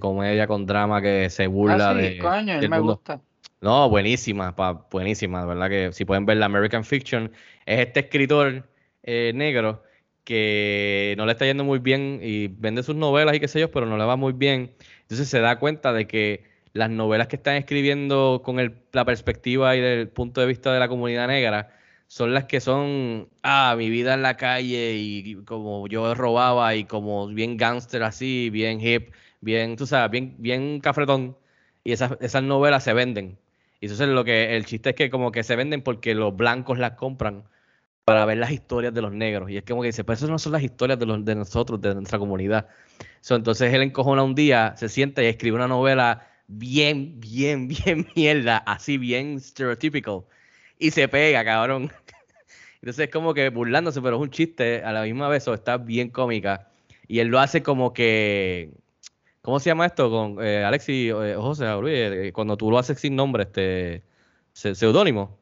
G: comedia con drama que se burla ah, de.
D: Coño, me gusta.
G: No, buenísima, pa, buenísima, verdad que si pueden ver la American Fiction, es este escritor eh, negro que no le está yendo muy bien y vende sus novelas y qué sé yo, pero no le va muy bien. Entonces se da cuenta de que las novelas que están escribiendo con la perspectiva y del punto de vista de la comunidad negra son las que son, ah, mi vida en la calle y, como yo robaba y como bien gangster así, bien hip, bien, tú sabes, bien, bien cafretón. Y esas, esas novelas se venden. Y eso es lo que, el chiste es que como que se venden porque los blancos las compran para ver las historias de los negros. Y es como que dice, pues esas no son las historias de, los, de nosotros, de nuestra comunidad. entonces él encojona un día, se sienta y escribe una novela bien, bien, *laughs* bien mierda, así bien stereotypical. Y se pega, cabrón. Entonces es como que burlándose, pero es un chiste a la misma vez, o está bien cómica. Y él lo hace como que. ¿Cómo se llama esto? Con eh, Alexi, eh, José, Luis, eh, cuando tú lo haces sin nombre, este. se- Seudónimo.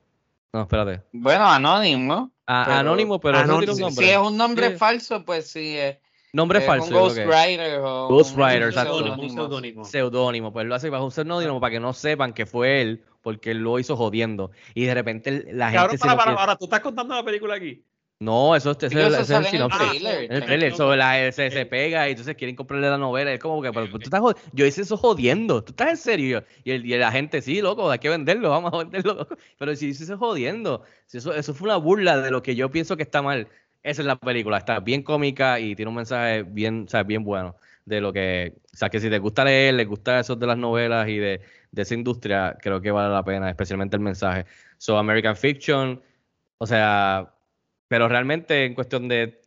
G: No, espérate.
D: Bueno, anónimo.
G: A-
D: pero-
G: anónimo, pero no tiene un nombre.
D: Si es un nombre
G: Sí.
D: falso, pues sí. Es,
G: Nombre
D: es
G: falso.
D: Ghostwriter o.
G: Ghostwriter,
D: un
G: exacto.
D: seudónimo.
E: Un seudónimo.
G: Seudónimo, pues lo hace bajo un seudónimo para que no sepan que fue él, porque él lo hizo jodiendo. Y de repente la
E: Cabrón,
G: gente se
E: ahora, tú estás contando la película aquí.
G: No, eso, es el- sinopsis. el trailer, sobre la, se, se pega y entonces quieren comprarle la novela. Es como que, pero, tú estás jod- yo hice eso jodiendo. ¿Tú estás en serio? Y, el, y la gente, sí, loco, hay que venderlo, vamos a venderlo. Pero si hice eso jodiendo, si eso, eso fue una burla de lo que yo pienso que está mal. Esa es la película, está bien cómica y tiene un mensaje bien, o bien bueno de lo que, o sea, que si te gusta leer, les gusta eso de las novelas y de, de esa industria, creo que vale la pena, especialmente el mensaje. So, American Fiction, o sea, pero realmente en cuestión de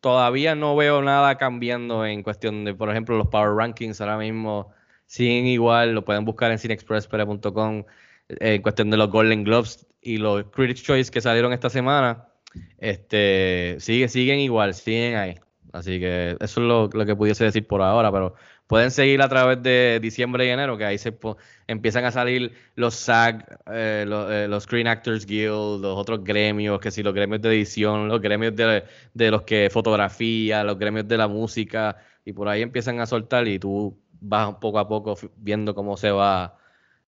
G: todavía no veo nada cambiando en cuestión de, por ejemplo, los Power Rankings ahora mismo siguen igual, lo pueden buscar en cinexpresspere.com en cuestión de los Golden Globes y los Critics Choice que salieron esta semana, este, sigue, siguen igual, siguen ahí. Así que eso es lo, lo que pudiese decir por ahora, pero pueden seguir a través de diciembre y enero, que ahí se empiezan a salir los SAG, eh, eh, los Screen Actors Guild, los otros gremios, que si los gremios de edición, los gremios de, de los que fotografía, los gremios de la música, y por ahí empiezan a soltar y tú vas poco a poco viendo cómo se va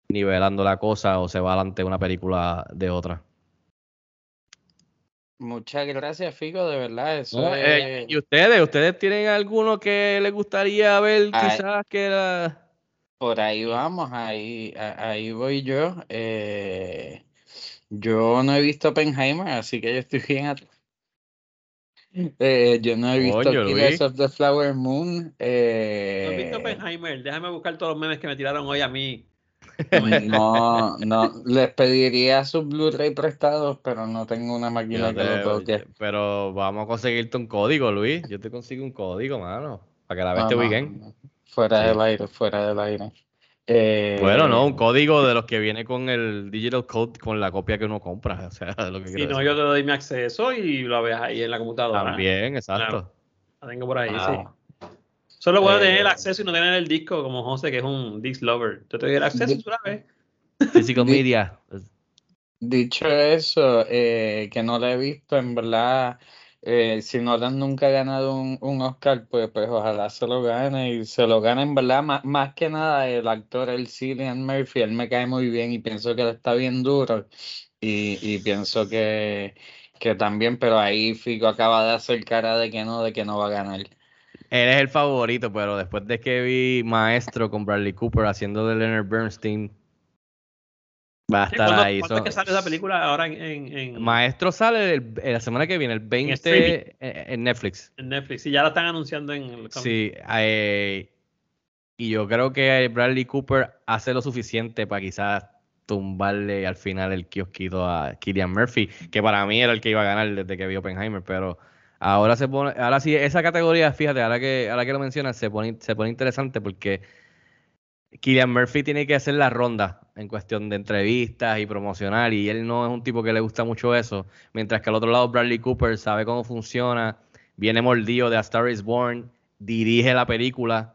G: nivelando la cosa o se va adelante una película de otra.
D: Muchas gracias, Figo, de verdad. Eso
G: ¿no? Eh,
D: es-
G: ¿Y ustedes? ¿Ustedes tienen alguno que les gustaría ver
D: Ay.
G: quizás que era...
D: Por ahí vamos, ahí, ahí voy yo. Eh, yo no he visto Oppenheimer, así que yo estoy bien atrás. Eh, yo no he visto
G: Coño,
D: Killers
G: Luis.
D: of the Flower Moon.
E: ¿No
D: eh,
E: visto Oppenheimer? Déjame buscar todos los memes que me tiraron hoy a mí. *laughs*
D: no, no, les pediría sus Blu-ray prestados, pero no tengo una máquina
G: Yo
D: que lo
G: te-
D: toque.
G: Pero vamos a conseguirte un código, Luis. Yo te consigo un código, mano. Para que la veas
D: No,
G: este
D: no,
G: weekend.
D: no, Fuera
G: Sí.
D: del aire, fuera del aire. Eh,
G: Bueno, no, un código de los que viene con el digital code, con la copia que uno compra. *laughs* O sea, lo que
E: Si no,
G: decir.
E: yo te doy mi acceso y lo ves ahí en la computadora.
G: También, exacto.
E: La tengo por ahí,
D: Ah.
E: sí. Solo puedo tener el
D: Eh,
E: acceso y no tener el disco como José, que es un disc lover. Yo te doy el acceso y tú la ves.
G: Physical *laughs*
D: Di-
G: media.
D: Dicho eso, eh, que no lo he visto, en verdad, eh, si Nolan nunca ha ganado un, un Oscar, pues, pues ojalá se lo gane y se lo gane, en verdad, más, más que nada el actor, el Cillian Murphy, él me cae muy bien y pienso que él está bien duro y, y pienso que, que también, pero ahí Fico acaba de hacer cara de que no, de que no va a ganar.
G: Él es el favorito, pero después de que vi Maestro con Bradley Cooper haciendo de Leonard Bernstein, va a estar
E: ¿Cuándo,
G: ahí.
E: cuándo es que sale esa película ahora en, en, en-
G: Maestro sale el- eh, la semana que viene, el 20
E: streaming.
G: en, en Netflix.
E: en Netflix? Sí, ya la están anunciando en el
G: Sí, eh, y yo creo que Bradley Cooper hace lo suficiente para quizás tumbarle al final el kiosquito a Killian Murphy, que para mí era el que iba a ganar desde que vi Oppenheimer, pero ahora se pone, ahora sí, esa categoría, fíjate, ahora que, ahora que lo mencionas, se pone, se pone interesante porque Killian Murphy tiene que hacer la ronda en cuestión de entrevistas y promocionar, y él no es un tipo que le gusta mucho eso, mientras que al otro lado Bradley Cooper sabe cómo funciona, viene mordido de A Star is Born, dirige la película,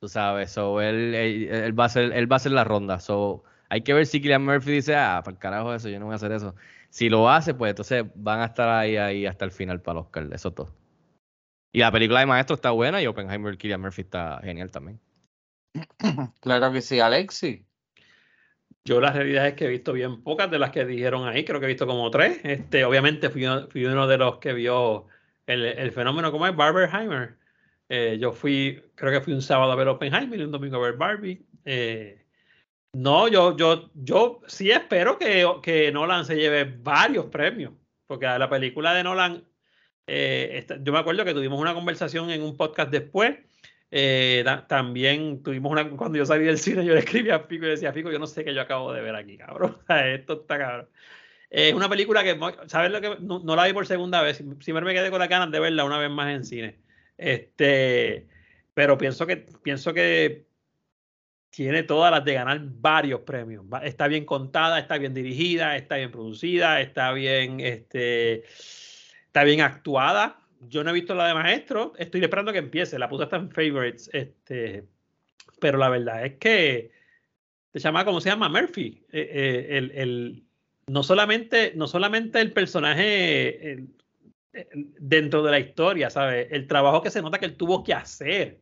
G: tú sabes, so él, él, él va a hacer, él va a hacer la ronda, so hay que ver si Killian Murphy dice, ah, para el carajo eso, yo no voy a hacer eso. Si lo hace, pues entonces van a estar ahí, ahí hasta el final para el Oscar, eso todo. Y la película de Maestro está buena y Oppenheimer, Killian Murphy está genial también. *clears throat*
D: Claro que sí, Alexi.
E: Yo la realidad es que he visto bien pocas de las que dijeron ahí, creo que he visto como tres. Este, obviamente fui, uno- fui uno de los que vio el, el fenómeno como es Barbenheimer. Eh, yo fui, creo que fui un sábado a ver Oppenheimer y un domingo a ver Barbie. Eh, no, yo, yo, yo sí espero que, que Nolan se lleve varios premios, porque la película de Nolan, eh, yo me acuerdo que tuvimos una conversación en un podcast después. eh, ta- también tuvimos una, cuando yo salí del cine, yo le escribí a Fico y decía, Fico, yo no sé qué yo acabo de ver aquí, cabrón. *laughs* Esto está cabrón. Es una película que, ¿sabes lo que? No, no la vi por segunda vez, siempre me quedé con las ganas de verla una vez más en cine. Este, pero pienso que, pienso que tiene todas las de ganar varios premios. Está bien contada, está bien dirigida, está bien producida, está bien, este, está bien actuada. Yo no he visto la de Maestro, estoy esperando que empiece, la puse hasta en favorites, este, pero la verdad es que se llama, ¿cómo se llama? Murphy. Eh, eh, el, el- no, solamente, no solamente el personaje dentro de la historia, ¿sabes? El trabajo que se nota que él tuvo que hacer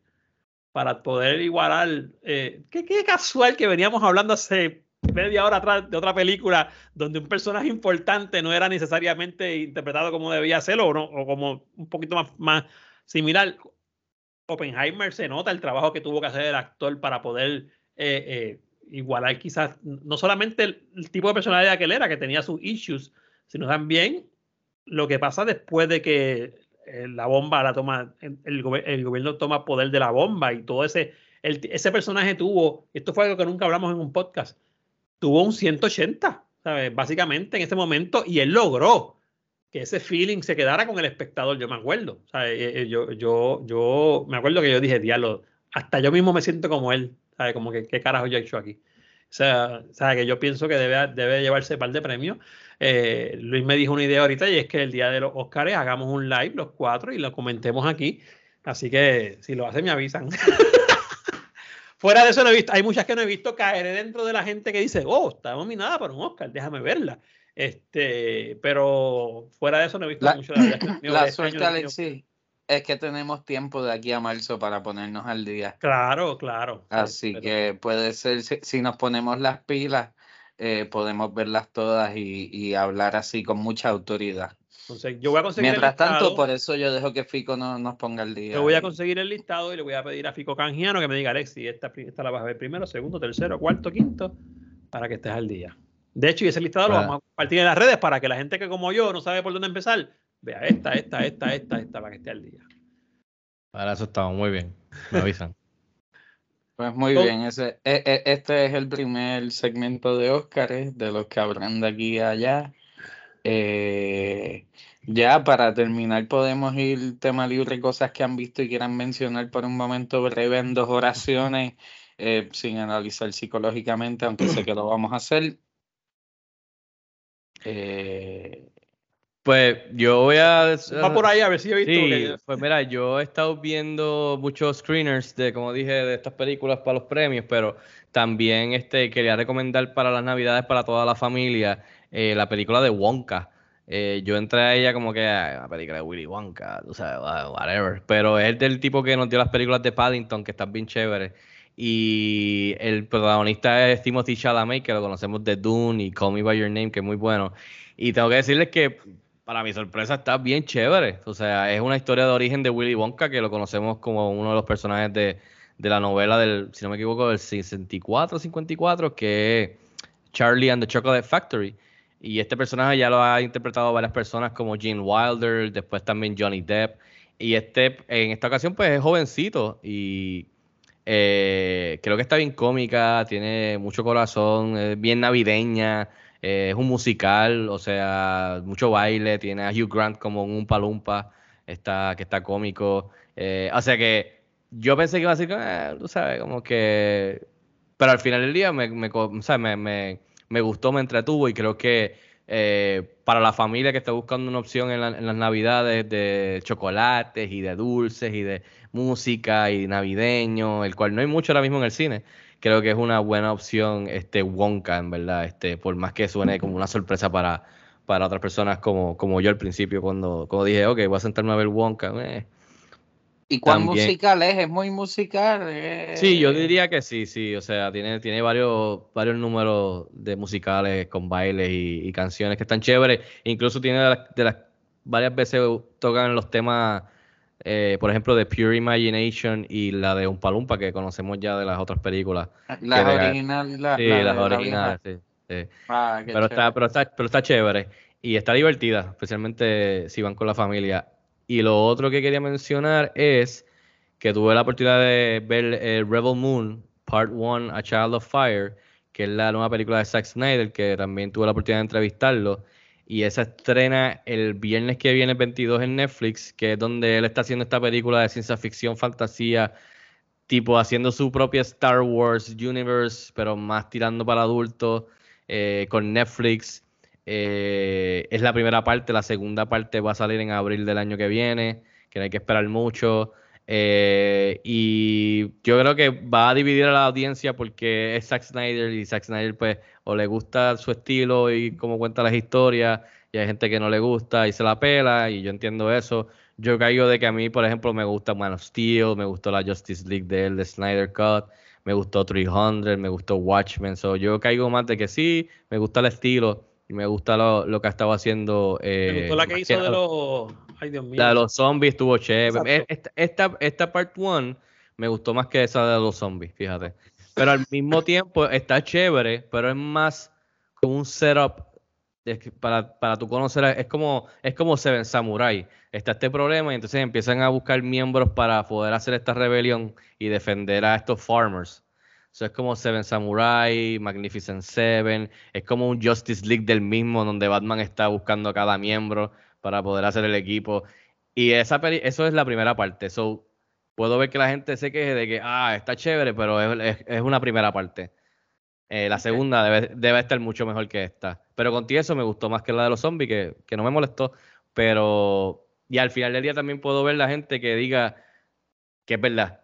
E: para poder igualar. eh, qué, casual que veníamos hablando hace media hora atrás de otra película donde un personaje importante no era necesariamente interpretado como debía serlo o, no, o como un poquito más, similar. Oppenheimer se nota el trabajo que tuvo que hacer el actor para poder eh, eh, igualar quizás no solamente el, el tipo de personalidad que él era, que tenía sus issues, sino también lo que pasa después de que la bomba la toma, el, gobierno toma poder de la bomba y todo ese, ese personaje tuvo, esto fue algo que nunca hablamos en un podcast, tuvo un 180, ¿sabes? Básicamente en ese momento y él logró que ese feeling se quedara con el espectador, yo me acuerdo. Eh, eh, Yo, yo, yo me acuerdo que yo dije, diablo, hasta yo mismo me siento como él, ¿sabes? Como que, ¿qué carajo yo he hecho aquí? O sea, o sea, que yo pienso que debe, debe llevarse par de premios. Eh, Luis me dijo una idea ahorita y es que el día de los Oscars hagamos un live los cuatro y lo comentemos aquí. Así que si lo hacen me avisan. *laughs* Fuera de eso no he visto, hay muchas que no he visto caer dentro de la gente que dice, oh, está nominada para un Oscar, déjame verla. Este, pero fuera de eso no he visto
D: La,
E: mucho. La, *coughs*
D: la
E: este
D: suerte, Alexis, es que tenemos tiempo de aquí a marzo para ponernos al día.
E: Claro, claro. sí,
D: Así
E: pero-
D: que puede ser, si, si nos ponemos las pilas, eh, podemos verlas todas y, y hablar así con mucha autoridad.
E: entonces, yo voy a conseguir
D: Mientras
E: el listado,
D: tanto, por eso yo dejo que Fico no, nos ponga al día.
E: yo voy a conseguir el listado y le voy a pedir a Fico Canjiano que me diga, Alexi, esta, esta la vas a ver primero, segundo, tercero, cuarto, quinto, para que estés al día. De hecho, y ese listado lo
G: Para-
E: vamos a compartir en las redes para que la gente que como yo no sabe por dónde empezar, vea esta, esta, esta, esta, esta, para que esté al día.
G: Para eso estamos muy bien. Me avisan. *laughs*
D: Pues muy
E: Todo-
D: bien, ese, e- e- este es el primer segmento de Óscares, de los que habrán de aquí a allá. Eh, ya para terminar, podemos ir tema libre, cosas que han visto y quieran mencionar por un momento breve en dos oraciones, eh, sin analizar psicológicamente, aunque sé que lo vamos a hacer. Eh,
G: Pues yo voy a.
E: Va por ahí a ver si he visto.
G: Sí, pues mira, yo he estado viendo muchos screeners de, como dije, de estas películas para los premios, pero también este, quería recomendar para las navidades para toda la familia eh, la película de Wonka. Eh, yo entré a ella como que "Ah, la película de Willy Wonka, o sea, whatever. Pero es del tipo que nos dio las películas de Paddington, que están bien chéveres. Y el protagonista es Timothy Chalamet, que lo conocemos de Dune y Call Me By Your Name, que es muy bueno. Y tengo que decirles que para mi sorpresa está bien chévere. O sea, es una historia de origen de Willy Wonka, que lo conocemos como uno de los personajes de, de la novela del, si no me equivoco, del 64, 54, que es Charlie and the Chocolate Factory. Y este personaje ya lo ha interpretado varias personas como Gene Wilder, después también Johnny Depp. Y este, en esta ocasión, pues es jovencito y eh, creo que está bien cómica, tiene mucho corazón, es bien navideña, eh, es un musical, o sea, mucho baile, tiene a Hugh Grant como un palumpa, está, que está cómico. eh, o sea que yo pensé que iba a ser, eh, tú sabes, como que... Pero al final del día me, me, o sea, me, me- me gustó, me entretuvo y creo que eh, para la familia que está buscando una opción en, la- en las navidades de chocolates y de dulces y de música y navideño, el cual no hay mucho ahora mismo en el cine, creo que es una buena opción este Wonka, en verdad, este, por más que suene como una sorpresa para, para otras personas como, como yo al principio cuando, cuando dije, ok, voy a sentarme a ver Wonka. eh.
D: ¿Y cuán
G: También.
D: musical es? ¿Es muy musical? Eh,
G: Sí, yo diría que sí, sí, o sea, tiene, tiene varios, varios números de musicales con bailes y, y canciones que están chéveres, incluso tiene de las, de las varias veces tocan los temas, eh, por ejemplo, de Pure Imagination y la de Umpa Lumpa que conocemos ya de las otras películas.
D: Las originales. La,
G: sí,
D: la
G: las originales, sí, sí.
D: Ah, qué
G: Pero está, pero está, pero está chévere y está divertida, especialmente si van con la familia. Y lo otro que quería mencionar es que tuve la oportunidad de ver eh, Rebel Moon, Part 1, A Child of Fire, que es la nueva película de Zack Snyder, que también tuve la oportunidad de entrevistarlo. Y esa estrena el viernes que viene, el 22, en Netflix, que es donde él está haciendo esta película de ciencia ficción, fantasía, tipo haciendo su propia Star Wars Universe, pero más tirando para adultos, eh, con Netflix. Eh, es la primera parte, la segunda parte va a salir en abril del año que viene, que no hay que esperar mucho. Eh, y yo creo que va a dividir a la audiencia porque es Zack Snyder y Zack Snyder pues o le gusta su estilo y cómo cuenta las historias y hay gente que no le gusta y se la pela y yo entiendo eso. Yo caigo de que a mí, por ejemplo, me gusta Man of Steel, me gustó la Justice League de él, de Snyder Cut, me gustó 300, me gustó Watchmen, so yo caigo más de que sí, me gusta el estilo y me gusta lo, lo que ha estado haciendo. Eh,
E: Me gustó la que
G: más
E: hizo de los. Ay, Dios mío.
G: La de los zombies estuvo chévere.
E: Exacto.
G: Esta, esta, esta part 1 me gustó más que esa de los zombies, fíjate. Pero al mismo *laughs* tiempo está chévere, pero es más como un setup para, para tú conocer, es como, es como Seven Samurai. Está este problema y entonces empiezan a buscar miembros para poder hacer esta rebelión y defender a estos farmers. Eso es como Seven Samurai, Magnificent Seven, es como un Justice League del mismo, donde Batman está buscando a cada miembro para poder hacer el equipo. Y esa eso es la primera parte. So, puedo ver que la gente se queje de que, ah, está chévere, pero es, es- es una primera parte. Eh, la segunda debe, debe estar mucho mejor que esta. Pero contigo eso me gustó más que la de los zombies, que, que no me molestó. Pero, y al final del día también puedo ver la gente que diga que es verdad.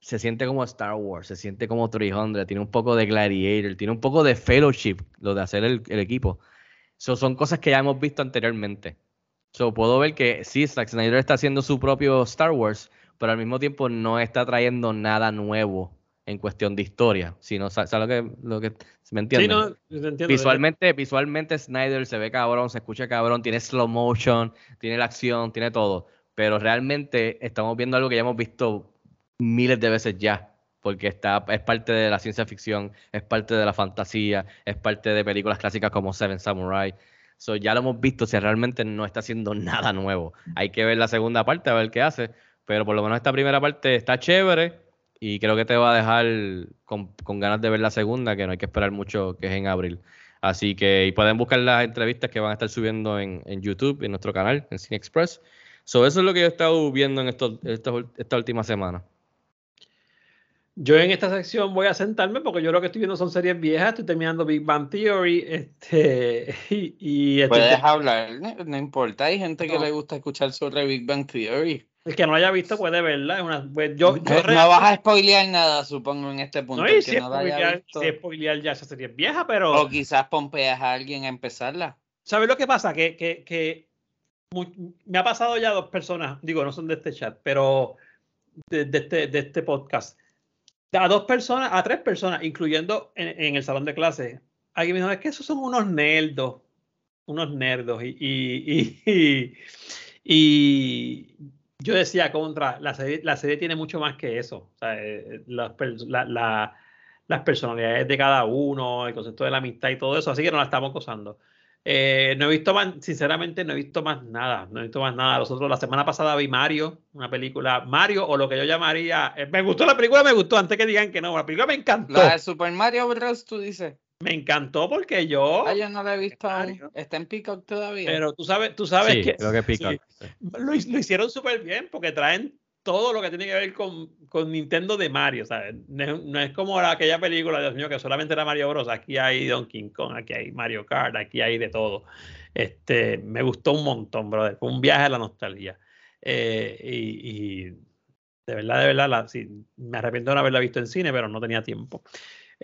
G: Se siente como Star Wars, se siente como 300, tiene un poco de Gladiator, tiene un poco de Fellowship, lo de hacer el, el equipo. So, son cosas que ya hemos visto anteriormente. So, puedo ver que sí, Zack Snyder está haciendo su propio Star Wars, pero al mismo tiempo no está trayendo nada nuevo en cuestión de historia. Sino, ¿sabes lo que, lo que me
E: Sí,
G: entiendes?
E: no, te entiendo.
G: Visualmente, visualmente Snyder se ve cabrón, se escucha cabrón, tiene slow motion, tiene la acción, tiene todo. Pero realmente estamos viendo algo que ya hemos visto miles de veces ya. Porque está, es parte de la ciencia ficción, es parte de la fantasía, es parte de películas clásicas como Seven Samurai. So, ya lo hemos visto, si realmente no está haciendo *laughs* nada nuevo. Hay que ver la segunda parte, a ver qué hace. Pero por lo menos esta primera parte está chévere y creo que te va a dejar con, con ganas de ver la segunda, que no hay que esperar mucho, que es en abril. Así que y pueden buscar las entrevistas que van a estar subiendo en, en YouTube, en nuestro canal, en Cine Express. So, eso es lo que yo he estado viendo en estos, ul- esta última semana.
E: Yo en esta sección voy a sentarme porque yo lo que estoy viendo son series viejas. Estoy terminando Big Bang Theory. Este, *laughs* y, y estoy-
D: Puedes hablar, no, importa. Hay gente que
E: No.
D: le gusta escuchar sobre Big Bang Theory.
E: el que no haya visto puede verla. Es una, pues, yo, yo
D: No,
E: re-
D: no vas a spoilear nada, supongo, en este punto.
E: no, y si
D: no
E: spoilear, si spoilear ya esa serie es vieja, pero.
D: O quizás pompeas a alguien a empezarla.
E: ¿Sabes lo que pasa? Que, que, que mu- me ha pasado ya dos personas, digo, no son de este chat, pero de, de este, de este podcast. A dos personas, a tres personas, incluyendo en, el salón de clase. Alguien me dijo, es que esos son unos nerdos, unos nerdos. Y, y, y, y- yo decía contra, la serie, la serie tiene mucho más que eso. O sea, eh, la- las personalidades de cada uno, el concepto de la amistad y todo eso, así que no la estamos gozando. Eh, no he visto más, sinceramente, no he visto más nada. No he visto más nada. Nosotros la semana pasada vi Mario, una película, Mario, o lo que yo llamaría. eh, me gustó la película, me gustó, antes que digan que no. La película me encantó.
D: La de Super Mario Bros. tú dices.
E: Me encantó porque yo.
D: Ah, yo no la he visto aún.
E: Mario.
D: Está en Peacock todavía.
E: Pero tú sabes, tú sabes
G: sí,
E: que.
G: creo que
E: sí. lo, lo hicieron súper bien porque traen todo lo que tiene que ver con, con Nintendo de Mario. ¿sabes? No, no es como la- aquella película, Dios mío, que solamente era Mario Bros. Aquí hay Donkey Kong, aquí hay Mario Kart, aquí hay de todo. Este, me gustó un montón, brother. Fue un viaje a la nostalgia. Eh, y, y de verdad, de verdad, la- sí, me arrepiento de no haberla visto en cine, pero no tenía tiempo.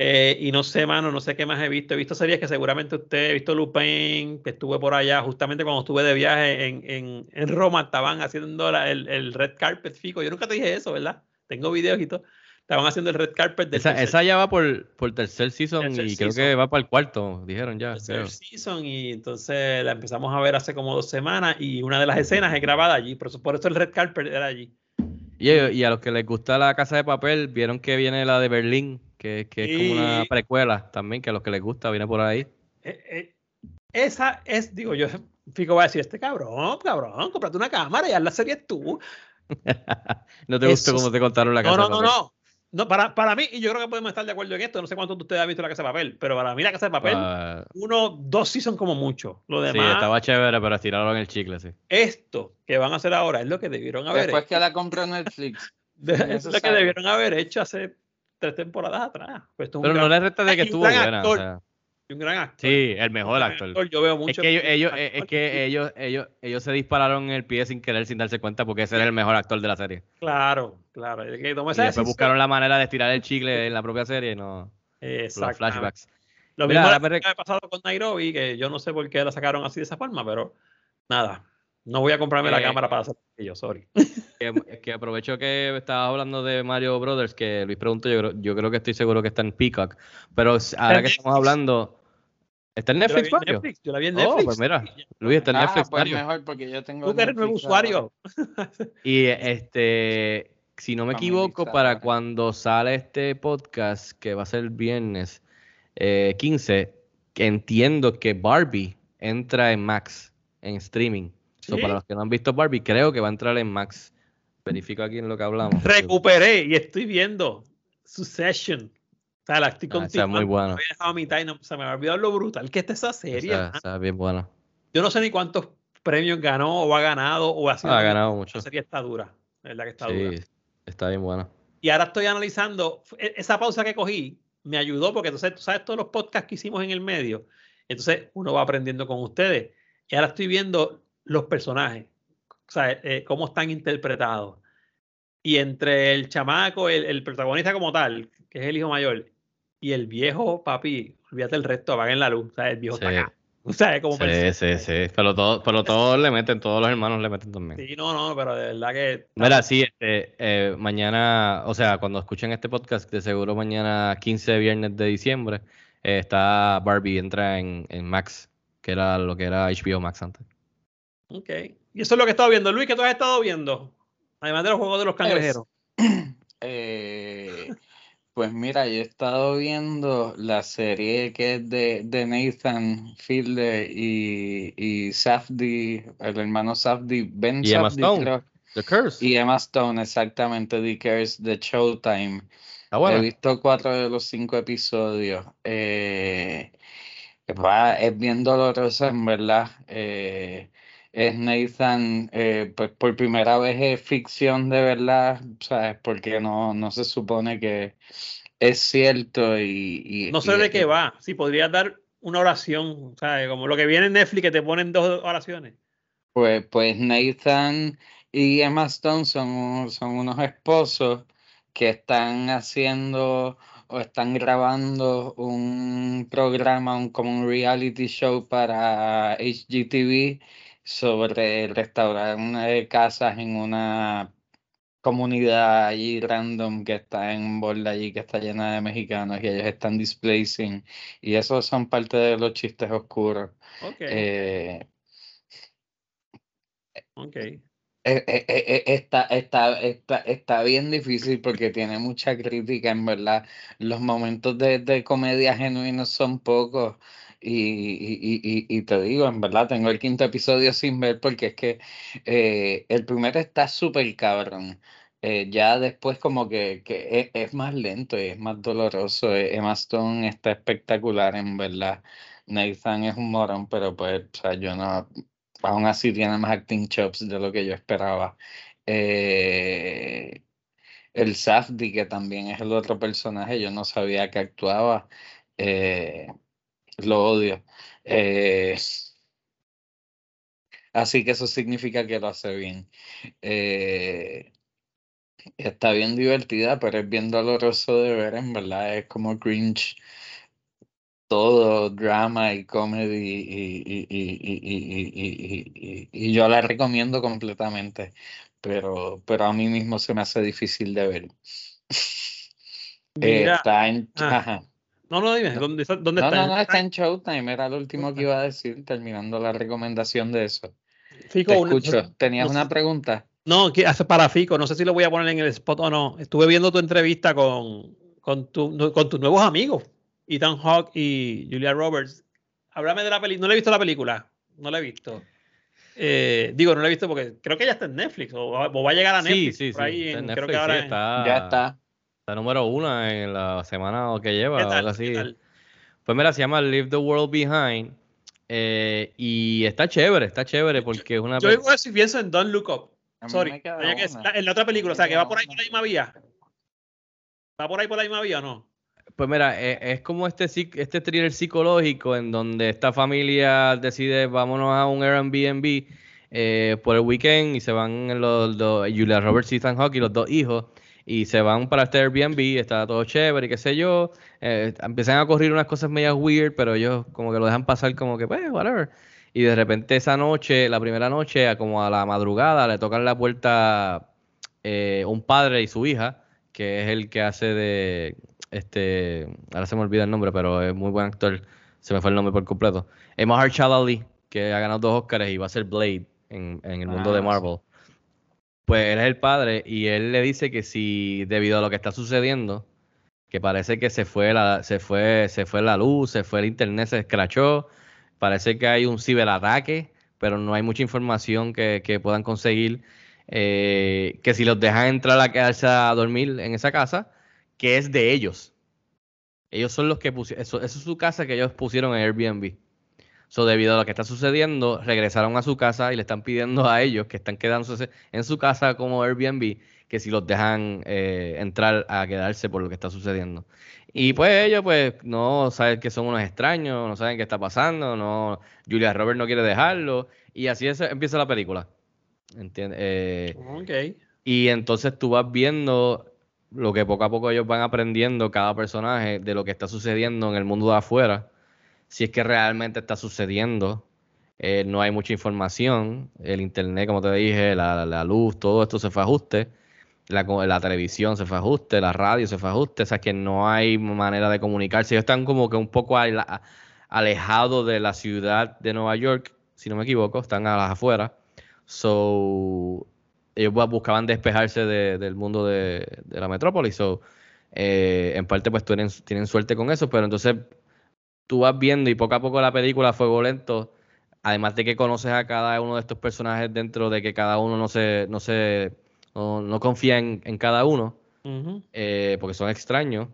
E: Eh, y no sé, mano, no sé qué más he visto. He visto series que seguramente usted, he visto Lupin, que estuve por allá, justamente cuando estuve de viaje en, en, en Roma, estaban haciendo la- el, el red carpet fico. Yo nunca te dije eso, ¿verdad? Tengo videos y todo. Estaban haciendo el red carpet del
G: Esa,
E: tercer-
G: esa ya va por, por tercer season
E: Tercer
G: y creo
E: season.
G: que va para el cuarto, dijeron ya.
E: tercer
G: creo.
E: season y entonces la empezamos a ver hace como dos semanas y una de las escenas es grabada allí, por eso, por eso el red carpet era allí.
G: Y, y a los que les gusta la casa de papel, vieron que viene la de Berlín, que, que es como una precuela también, que a los que les gusta viene por ahí.
E: Eh, eh, esa es, digo yo, Fico va a decir, este cabrón, cabrón, cómprate una cámara y haz la serie tú. *laughs*
G: ¿No te gustó
E: Eso
G: cómo
E: es-
G: te contaron la casa
E: no,
G: de
E: no,
G: papel?
E: no. No, para, para mí, y yo creo que podemos estar de acuerdo en esto, no sé cuántos de ustedes han visto la casa de papel, pero para mí la casa de papel,
G: Ah,
E: uno, dos sí son como mucho. Lo
G: sí,
E: demás,
G: estaba chévere, pero estiraron el chicle, sí.
E: esto que van a hacer ahora es lo que debieron haber
D: Después
E: hecho.
D: que la compró Netflix. *laughs*
E: De- es lo que debieron haber hecho hace tres temporadas atrás. Pues esto es un
G: Pero no
E: gran-
G: le resta de que estuvo buena. o sea,
E: y un gran actor.
G: sí, el mejor actor.
E: Yo veo
G: Es
E: mucho.
G: que ellos, ellos, es que ellos, ellos, ellos se dispararon en el pie sin querer, sin darse cuenta, porque ese era el mejor actor de la serie.
E: Claro, claro. es que
G: Y después
E: decisión.
G: buscaron la manera de estirar el chicle en la propia serie y no los
E: Exactamente.
G: flashbacks.
E: Lo
G: Mira,
E: mismo
G: me
E: le ha pasado con Nairobi, que yo no sé por qué la sacaron así de esa forma, pero nada. No voy a comprarme la
G: Eh,
E: cámara para hacer yo, sorry.
G: Que, que aprovecho que estabas hablando de Mario Brothers, que Luis preguntó, yo creo, yo creo que estoy seguro que está en Peacock. Pero ahora que estamos
E: Netflix.
G: ¿Está en Netflix, Mario?
E: Netflix, Yo la vi en
G: Oh,
E: Netflix.
G: pues mira, Luis está en
D: Ah,
G: Netflix,
D: pues
G: Mario.
D: mejor porque yo tengo
E: Tú eres nuevo usuario.
G: Y este, si no me equivoco, para cuando sale este podcast, que va a ser el viernes eh, 15, que entiendo que Barbie entra en Max, en streaming. So,
E: ¿Sí?
G: para los que no han visto Barbie, creo que va a entrar en Max. Verifico aquí en lo que hablamos.
E: Recuperé y estoy viendo Succession. Sea, la estoy
G: Ah, esa es muy.
E: La había dejado a mitad y no- se me había olvidado lo brutal que está esa serie.
G: Esa, esa es bien buena.
E: Yo no sé ni cuántos premios ganó o ha ganado o ha sido.
G: Ah, ha ganado mucho.
E: La serie está dura. La verdad que está dura.
G: Sí, está bien buena.
E: Y ahora estoy analizando, e- esa pausa que cogí me ayudó porque entonces tú sabes todos los podcasts que hicimos en el medio. Entonces uno va aprendiendo con ustedes. Y ahora estoy viendo los personajes, o sea, eh, cómo están interpretados. Y entre el chamaco, el, el protagonista como tal, que es el hijo mayor, y el viejo, papi, olvídate el resto, apaguen la luz. O sea, el viejo está acá. O sea, es como
G: Sí,
E: persona.
G: sí, sí. Pero, todo, pero todos le meten, todos los hermanos le meten también.
E: Sí, no, no, pero de verdad que.
G: Mira, sí, este, eh, mañana, o sea, cuando escuchen este podcast, de seguro mañana 15 de viernes de diciembre, eh, está Barbie, entra en, en Max, que era lo que era HBO Max antes.
E: Ok. Y eso es lo que he estado viendo. Luis, ¿qué tú has estado viendo? Además de los juegos de los cangrejeros. *clears throat*
D: Eh, pues mira, yo he estado viendo la serie que es de, de Nathan Fielder y, y Safdie, el hermano Safdie, Ben
G: Y Emma Stone,
D: creo.
G: The Curse.
D: Y Emma Stone, exactamente, The Curse de Showtime. He visto cuatro de los cinco episodios. Eh, va- es bien doloroso, en verdad. Eh, es Nathan, eh, pues por primera vez es ficción de verdad, ¿sabes? Porque no, no se supone que es cierto y, y-
E: No sé
D: y-
E: de qué va. Si podrías dar una oración, ¿sabes? Como lo que viene en Netflix que te ponen dos oraciones.
D: Pues, pues Nathan y Emma Stone son, son unos esposos que están haciendo o están grabando un programa, un, como un reality show para HGTV sobre restaurar eh, casas en una comunidad allí random que está en un borde allí que está llena de mexicanos y ellos están displacing y esos son parte de los chistes oscuros.
E: Ok.
D: Eh,
E: ok.
D: Eh, eh, eh, Está, está, está, está bien difícil porque tiene mucha crítica, en verdad. Los momentos de, de comedia genuinos son pocos. Y, y, y, y- te digo, en verdad, tengo el quinto episodio sin ver porque es que eh, el primero está súper cabrón. Eh, ya después como que, que es, es más lento y es más doloroso. Eh, Emma Stone está espectacular, en verdad. Nathan es un morón, pero pues, o sea, yo no, aún así tiene más acting chops de lo que yo esperaba. Eh, el Safdie, que también es el otro personaje, yo no sabía que actuaba. Lo odio. Eh, así que eso significa que lo hace bien. Eh, está bien divertida, pero es bien doloroso de ver, en verdad. Es como cringe todo drama y comedy y, y, y, y, y, y, y- y- y yo la recomiendo completamente, pero, pero a mí mismo se me hace difícil de ver. Eh, está en...
E: ah,
D: ajá.
E: No, no, dime, ¿dónde, está- dónde
D: No,
E: está?
D: no, no, está en Showtime, era lo último que iba a decir, terminando la recomendación de eso.
E: Fico,
D: Te
E: una-
D: escucho. ¿Tenías
E: no
D: una pregunta?
E: No, que hace para Fico, no sé si lo voy a poner en el spot o no. Estuve viendo tu entrevista con, con, tu- con tus nuevos amigos, Ethan Hawke y Julia Roberts. Háblame de la película. No la he visto la película, no la he visto. Eh, digo, no la he visto porque creo que ya está en Netflix o, va o va a llegar a
G: Sí,
E: Netflix.
G: sí,
E: por
G: sí.
E: ahí
G: está
E: en-
G: en
E: creo que
G: Netflix,
E: ahora
G: sí,
E: en-
G: está,
D: Ya está.
G: Está número uno en la semana que lleva,
E: ¿Qué tal?
G: algo
E: ¿Qué
G: así.
E: tal?
G: Pues mira, se llama Leave the World Behind. eh, y está chévere, está chévere porque es una...
E: Yo
G: pe-
E: igual si pienso en Don't Look Up. Sorry.
D: me queda
E: Oye, que es
D: una.
E: la- en la otra película, o sea, que va por ahí
D: una.
E: por la misma vía. ¿Va por ahí por la misma vía o no?
G: Pues mira, e- es, como este, este thriller psicológico en donde esta familia decide vámonos a un Airbnb eh, por el weekend y se van los, los Julia Roberts y Ethan Hawke y los dos hijos y se van para este Airbnb, está todo chévere y qué sé yo. eh, empiezan a ocurrir unas cosas medias weird, pero ellos como que lo dejan pasar como que pues, whatever. Y de repente esa noche, la primera noche, como a la madrugada, le tocan la puerta eh, un padre y su hija, que es el que hace de, este, ahora se me olvida el nombre, pero es muy buen actor, se me fue el nombre por completo. Es Mahershala Ali, que ha ganado dos Oscars y va a ser Blade en, en el mundo
D: Ah,
G: de
D: sí.
G: Pues él es el padre y él le dice que si debido a lo que está sucediendo, que parece que se fue la, se fue, se fue la luz, se fue el internet, se escrachó, parece que hay un ciberataque, pero no hay mucha información que, que puedan conseguir. eh, que si los dejan entrar a quedarse a dormir en esa casa, que es de ellos. Ellos son los que pusieron, eso, eso es su casa que ellos pusieron en Airbnb. So, debido a lo que está sucediendo, regresaron a su casa y le están pidiendo a ellos que están quedándose en su casa como Airbnb que si los dejan eh, entrar a quedarse por lo que está sucediendo. Y pues ellos pues no saben que son unos extraños, no saben qué está pasando, no Julia Roberts no quiere dejarlo y así es, empieza la película. ¿Entiendes? Eh,
E: Ok.
G: y entonces tú vas viendo lo que poco a poco ellos van aprendiendo cada personaje de lo que está sucediendo en el mundo de afuera. Si es que realmente está sucediendo. Eh, no hay mucha información. El internet, como te dije, la, la luz, todo esto se fue a ajuste. La, la televisión se fue a ajuste, la radio se fue a ajuste. O sea que no hay manera de comunicarse. Ellos están como que un poco alejados de la ciudad de Nueva York, si no me equivoco. Están a las afueras. So, ellos bu- buscaban despejarse de- del mundo de, de la metrópoli. So, eh, en parte, pues tienen, tienen suerte con eso, pero entonces tú vas viendo y poco a poco la película a fuego lento, además de que conoces a cada uno de estos personajes dentro de que cada uno no se, no se, no, no confía en, en cada uno, eh, porque son extraños.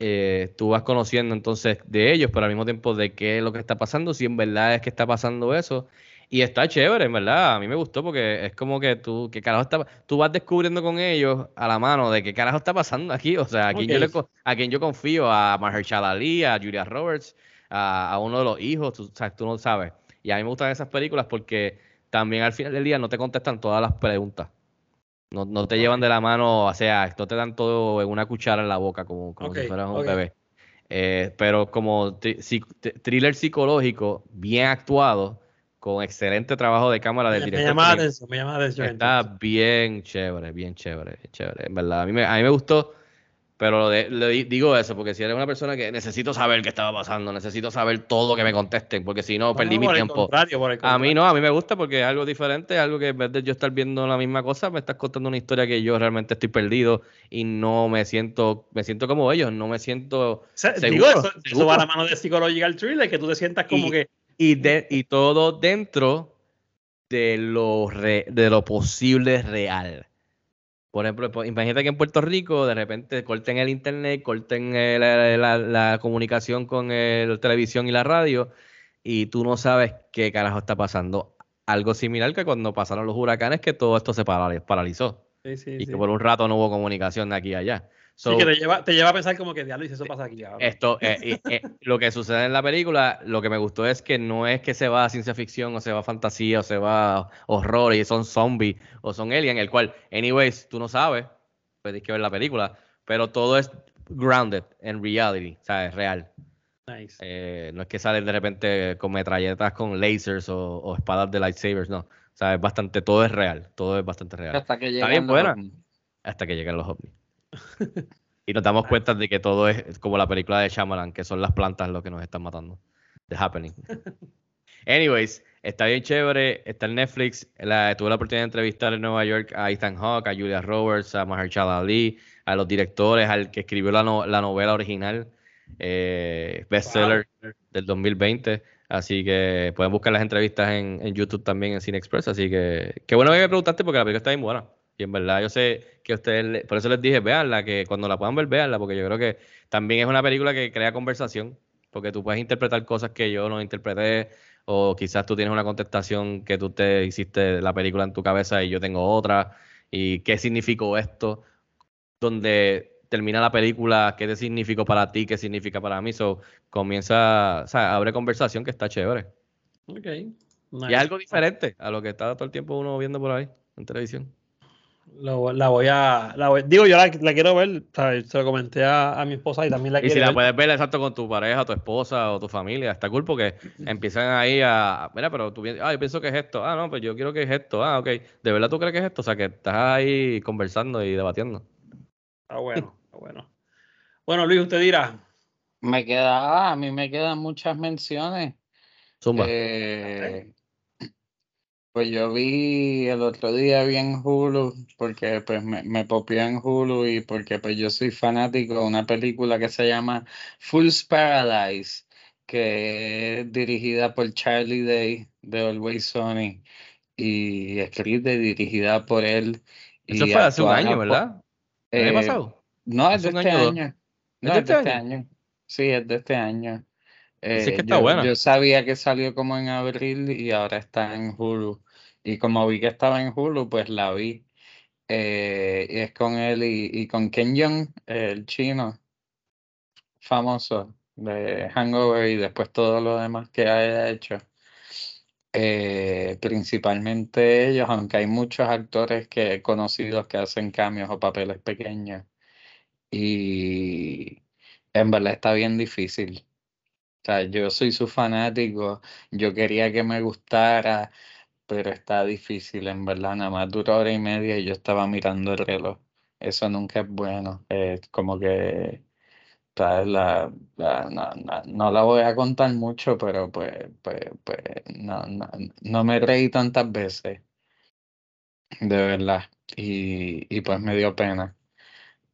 G: eh, tú vas conociendo entonces de ellos, pero al mismo tiempo de qué es lo que está pasando, si en verdad es que está pasando eso. Y está chévere, en verdad. A mí me gustó porque es como que tú, qué carajo está, tú vas descubriendo con ellos a la mano de qué carajo está pasando aquí. O sea, a quien, yo, le a quien yo confío, a Mahershala Ali, a Julia Roberts, a, a uno de los hijos, tú, sabes, tú no sabes. Y a mí me gustan esas películas porque también al final del día no te contestan todas las preguntas. No, no te llevan de la mano, o sea, no te dan todo en una cuchara en la boca como, como si fueras un
E: ok.
G: bebé. Eh, pero como tri- thriller psicológico, bien actuado, con excelente trabajo de cámara del
E: Me, me
G: director.
E: llama la
G: que
E: atención, me llama la atención.
G: Está
E: entonces.
G: bien chévere, bien chévere, chévere. En verdad, a mí me, a mí me gustó, pero le di- digo eso, porque si eres una persona que necesito saber qué estaba pasando, necesito saber todo que me contesten, porque si no, perdí
E: no,
G: mi tiempo. A mí no, a mí me gusta porque es algo diferente, algo que en vez de yo estar viendo la misma cosa, me estás contando una historia que yo realmente estoy perdido y no me siento, me siento como ellos, no me siento
E: O sea,
G: seguro,
E: digo, eso, va a la mano de psychological thriller, que tú te sientas como
G: Y-
E: que.
G: y, de, y todo dentro de lo, re- de lo posible real. Por ejemplo, pues, imagínate que en Puerto Rico de repente corten el internet, corten eh, la, la- la comunicación con el- la televisión y la radio y tú no sabes qué carajo está pasando. Algo similar que cuando pasaron los huracanes que todo esto se parali- paralizó
E: Sí, sí,
G: y
E: sí.
G: que por un rato no hubo comunicación de aquí a allá.
E: Sí,
G: So,
E: que te lleva, te lleva a pensar como que, diablo, y si eso pasa aquí ahora.
G: esto, *laughs* eh, eh, lo que sucede en la película, lo que me gustó es que no es que se va a ciencia ficción o se va a fantasía o se va a horror y son zombies o son aliens, el cual, anyways, tú no sabes, pues tienes que ver la película, pero todo es grounded en reality, o sea, es real.
E: Nice.
G: Eh, no es que salen de repente con metralletas con lasers o, o espadas de lightsabers, no. O sea, es bastante, todo es real, todo es bastante real.
D: Hasta que
G: Está
D: llegan
G: bien
D: los
G: buena.
D: ovnis.
G: Hasta que llegan los ovnis. Y nos damos cuenta de que todo es como la película de Shyamalan, que son las plantas lo que nos están matando. The Happening. *laughs* Anyways, está bien chévere, está en Netflix. La, tuve la oportunidad de entrevistar en Nueva York a Ethan Hawke, a Julia Roberts, a Mahershala Ali, a los directores, al que escribió la, no- la novela original, eh, bestseller del 2020. Así que pueden buscar las entrevistas en, en YouTube también en Cine Express. Así que qué bueno que me preguntaste porque la película está bien buena. Y en verdad yo sé que ustedes, por eso les dije, véanla, que cuando la puedan ver, véanla, porque yo creo que también es una película que crea conversación, porque tú puedes interpretar cosas que yo no interpreté o quizás tú tienes una contestación que tú te hiciste la película en tu cabeza y yo tengo otra, y qué significó esto, donde termina la película, qué te significó para ti, qué significa para mí, so, comienza, o sea, abre conversación que está chévere.
E: Ok.
G: Y es algo diferente a lo que está todo el tiempo uno viendo por ahí en televisión.
E: Lo- la voy a. La voy- digo, yo la, la quiero ver. ¿sabes? Se lo comenté a, a mi esposa y también la
G: Y
E: quiero
G: si la
E: ver.
G: puedes ver exacto con tu pareja, tu esposa o tu familia, está cool porque empiezan ahí a, mira, pero tú piensas, ah, yo pienso que es esto, ah, no, pues yo quiero que es esto, ah, ok, ¿de verdad tú crees que es esto? O sea, que estás ahí conversando y debatiendo.
E: Está bueno, está bueno. Bueno, Luis, usted dirá.
D: Me queda, a mí me quedan muchas menciones.
G: Zumba.
D: Eh, pues yo vi el otro día vi en Hulu, porque pues me, me popió en Hulu y porque pues yo soy fanático de una película que se llama Fool's Paradise, que es dirigida por Charlie Day de Always Sunny y escrita y dirigida por él.
G: Eso fue hace un año, ¿verdad? ¿El año
D: eh,
G: pasado?
D: no, es de este
G: año o dos.
D: año.
G: ¿Es
D: No,
G: de
D: es de
G: este
D: este
G: año?
D: año. Sí, es de este año.
G: Es que
D: Eh,
G: está
D: yo,
G: buena.
D: yo sabía que salió como en abril y ahora está en Hulu. Y como vi que estaba en Hulu, pues la vi. Eh, y es con él y, y con Ken Jeong, el chino famoso de Hangover y después todo lo demás que haya hecho. Eh, principalmente ellos, aunque hay muchos actores que conocidos que hacen cambios o papeles pequeños. Y en verdad está bien difícil. O sea, yo soy su fanático, yo quería que me gustara, pero está difícil, en verdad. Nada más dura hora y media y yo estaba mirando el reloj. Eso nunca es bueno. Es como que la, la- no, no- no la voy a contar mucho, pero pues, pues, pues no, no, no me reí tantas veces, de verdad. Y, y pues me dio pena.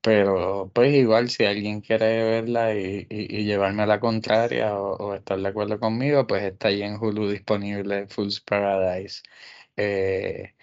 D: Pero pues igual si alguien quiere verla y, y, llevarme a la contraria o, o estar de acuerdo conmigo, pues está ahí en Hulu disponible Fool's Paradise. Eh,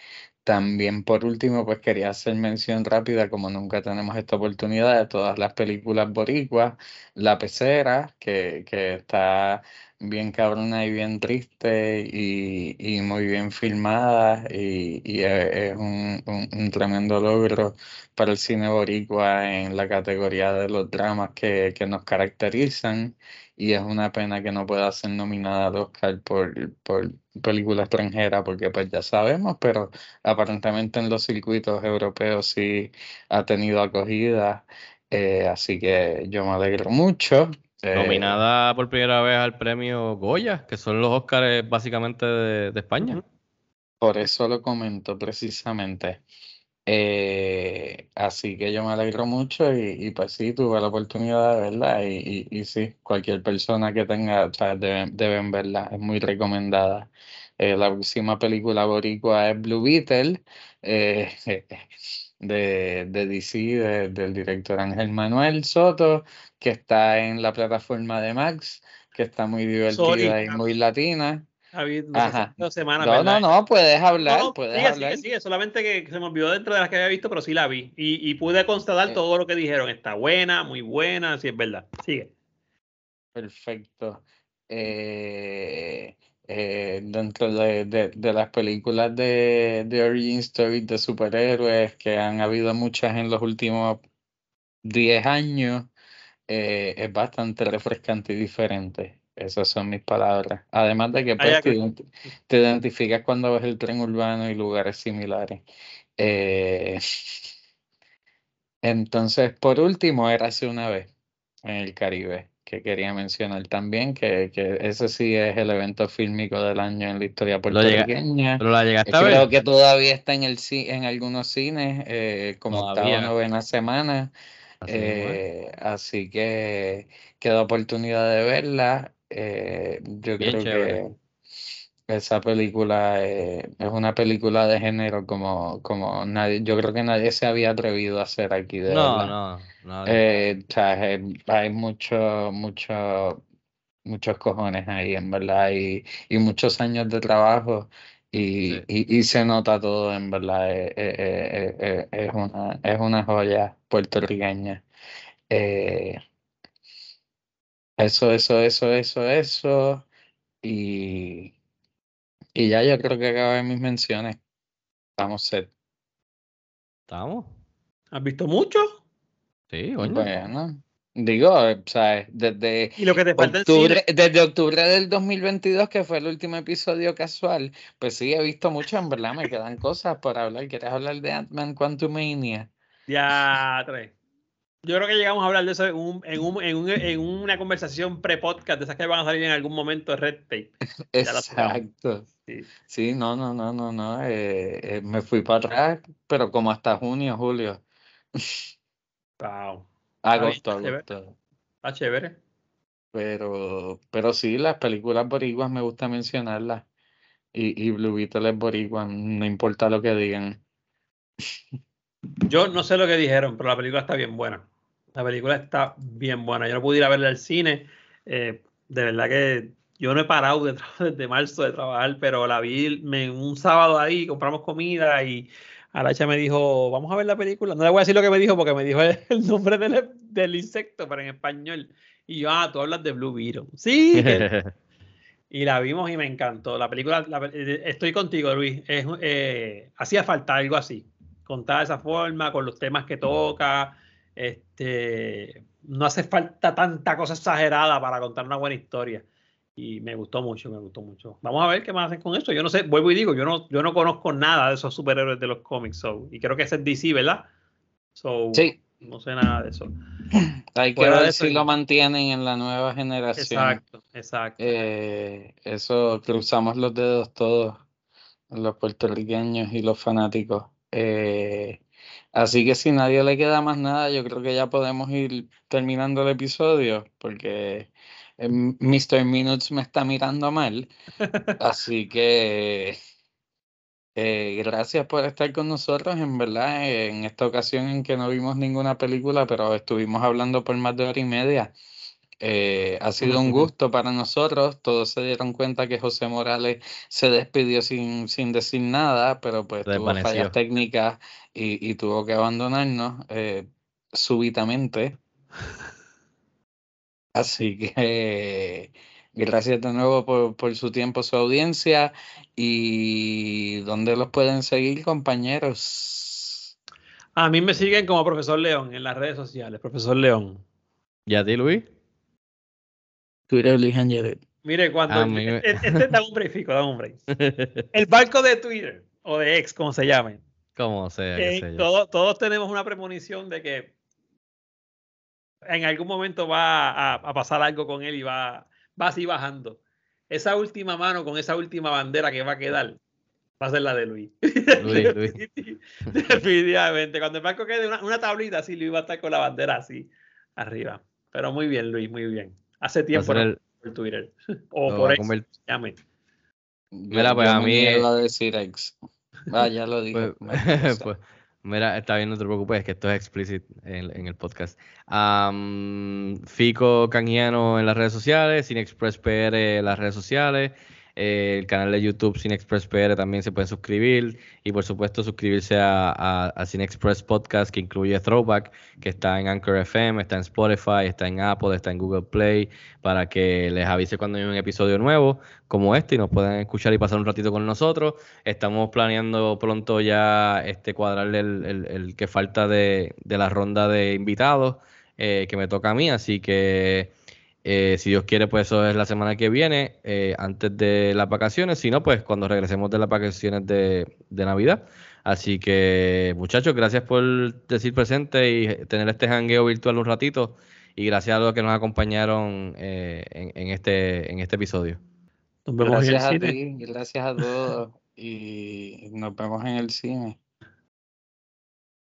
D: también por último, pues quería hacer mención rápida, como nunca tenemos esta oportunidad, de todas las películas boricuas, La Pecera, que, que está bien cabrona y bien triste y, y muy bien filmada y, y es, es un, un- un tremendo logro para el cine boricua en la categoría de los dramas que, que nos caracterizan y es una pena que no pueda ser nominada al Oscar por, por película extranjera porque pues ya sabemos, pero aparentemente en los circuitos europeos sí ha tenido acogida, eh, así que yo me alegro mucho. Eh,
G: Nominada por primera vez al premio Goya, que son los Óscares básicamente de, de España.
D: Por eso lo comento precisamente. Eh, así que yo me alegro mucho y, y pues sí, tuve la oportunidad de verla y, y, y sí, cualquier persona que tenga, o sea, deben, deben verla, es muy recomendada. Eh, la próxima película boricua es Blue Beetle, eh, *laughs* de, de DC, de- del director Ángel Manuel Soto, que está en la plataforma de Max, que está muy divertida
E: Sorry,
D: y muy latina.
E: Javi, no
D: No, no, no, puedes hablar,
E: No,
D: puedes
E: sigue,
D: hablar.
E: sigue, sigue. Solamente que se me olvidó dentro de las que había visto, pero sí la vi. Y, y pude constatar
D: Eh.
E: todo lo que dijeron. Está buena, muy buena, sí es verdad. Sigue.
D: Perfecto. Eh, eh, dentro de, de- de las películas de, de Origin Story de superhéroes, que han habido muchas en los últimos 10 años, eh, es bastante refrescante y diferente. Esas son mis palabras. Además de que pues,
E: Hay
D: te, identificas cuando ves el tren urbano y lugares similares. Eh, *laughs* entonces, por último, Érase una vez en el Caribe, que quería mencionar también, que, que ese sí es el evento fílmico del año en la historia puertorriqueña.
G: pero la llegaste a
D: Creo
G: ver.
D: que todavía está en el en algunos cines, eh, como octava
G: Todavía.
D: o novena semana.
G: Así.
D: Eh, así que queda oportunidad de verla. Eh, yo
G: Bien
D: creo
G: chévere.
D: que esa película eh, es una película de género como, como nadie, yo creo que nadie se había atrevido a hacer aquí, de
G: No,
D: verdad.
G: no, no.
D: Eh, o sea, eh, hay mucho, mucho, muchos cojones ahí, en verdad, y, y muchos años de trabajo. Y,
G: Sí.
D: y, y se nota todo, en verdad, eh, eh, eh, eh, eh, es una, es una joya puertorriqueña. Eh, eso, eso, eso, eso, eso. Y, Y ya yo creo que acabé mis menciones. Vamos set.
G: ¿Estamos?
E: ¿Has visto mucho?
G: Sí, coño.
D: Bueno, digo, sea, desde
E: Y lo que te
D: octubre, desde octubre del 2022, que fue el último episodio casual, pues sí, he visto mucho, en verdad, me quedan cosas por hablar. ¿Quieres hablar de Ant-Man Quantumania?
E: Ya, tres. Yo creo que llegamos a hablar de eso en, un- en, un- en un- en una conversación pre-podcast, de esas que van a salir en algún momento de Red Tape. Ya la tocamos.
D: Exacto.
E: Sí.
D: Sí, no, no, no, no, no. eh, eh, me fui para atrás, pero como hasta junio, julio. *laughs*
E: Wow.
D: Agosto, agosto.
E: Está chévere.
D: Pero, pero sí, las películas boricuas me gusta mencionarlas. Y, y Blue Beetle es no importa lo que digan. *laughs*
E: Yo no sé lo que dijeron, pero la película está bien buena. La película está bien buena. Yo no pude ir a verla al cine. eh, de verdad que yo no he parado de *laughs* desde marzo de trabajar, pero la vi me- un sábado ahí, compramos comida y Aracha me dijo, vamos a ver la película. No le voy a decir lo que me dijo porque me dijo el, *laughs* el nombre del, del insecto, pero en español. Y yo, ah, tú hablas de Blue Beetle. Sí. *laughs* y la vimos y me encantó. La película, la pe- eh, estoy contigo, Luis. Es, eh, hacía falta algo así. Contada de esa forma, con los temas que toca. Este, no hace falta tanta cosa exagerada para contar una buena historia. Y me gustó mucho, me gustó mucho. Vamos a ver qué más hacen con eso. Yo no sé, vuelvo y digo, yo no, yo no conozco nada de esos superhéroes de los cómics. so, y creo que ese es DC, ¿verdad? So,
D: Sí.
E: No sé nada de eso. *laughs*
D: Hay que ver si lo mantienen en la nueva generación.
E: Exacto, exacto.
D: Eh, eso cruzamos los dedos todos, los puertorriqueños y los fanáticos. Eh, así que si nadie le queda más nada, yo creo que ya podemos ir terminando el episodio, porque Mr. Minutes me está mirando mal. *laughs* Así que eh, gracias por estar con nosotros, en verdad, en esta ocasión en que no vimos ninguna película, pero estuvimos hablando por más de hora y media. Eh, ha sido un gusto para nosotros. Todos se dieron cuenta que José Morales se despidió sin, sin decir nada, pero pues tuvo fallas técnicas y, y tuvo que abandonarnos eh, súbitamente. *laughs* Así que gracias de nuevo por, por su tiempo, su audiencia. ¿Y dónde los pueden seguir, compañeros?
E: A mí me siguen como profesor León en las redes sociales, profesor León.
G: ¿Y a ti, Luis?
D: Twitter, Luis Angelet.
E: Mire, cuando este, este da un break, fico, da un break. *laughs* El barco de Twitter o de X, como se llame.
G: Como sea,
E: eh,
G: sé yo.
E: todo- todos tenemos una premonición de que en algún momento va a, a pasar algo con él y va, va así bajando. Esa última mano con esa última bandera que va a quedar va a ser la de Luis.
G: Luis, Luis. *laughs*
E: Definitivamente. Cuando el barco quede una, una tablita así, Luis va a estar con la bandera así arriba. Pero muy bien, Luis, muy bien. Hace tiempo
G: el-
E: por Twitter. O por
G: va a
E: X,
G: conver-
E: llame.
G: Mira, pues,
D: yo
G: a
D: me
G: mí-
D: niego a decir ex. Ah, ya lo dije. *laughs*
G: Pues, pues, mira, está bien, no te preocupes, es que esto es explícito en, el podcast. Am, Fico Canjiano en las redes sociales, Cinexpress PR en las redes sociales, eh, el canal de YouTube Cinexpress PR también se pueden suscribir y por supuesto suscribirse a, a, Cinexpress Podcast que incluye Throwback, que está en Anchor FM, está en Spotify, está en Apple, está en Google Play, para que les avise cuando hay un episodio nuevo como este y nos puedan escuchar y pasar un ratito con nosotros. Estamos planeando pronto ya este cuadrarle el, el- el que falta de, de la ronda de invitados eh, que me toca a mí, así que eh, si Dios quiere, pues eso es la semana que viene, eh, antes de las vacaciones, si no, pues cuando regresemos de las vacaciones de, de Navidad. Así que, muchachos, gracias por decir presente y tener este jangueo virtual un ratito. Y gracias a los que nos acompañaron eh, en, en este, en este episodio.
E: Nos vemos en el
D: Gracias a
E: cine.
D: ti, gracias a todos y nos vemos en el cine.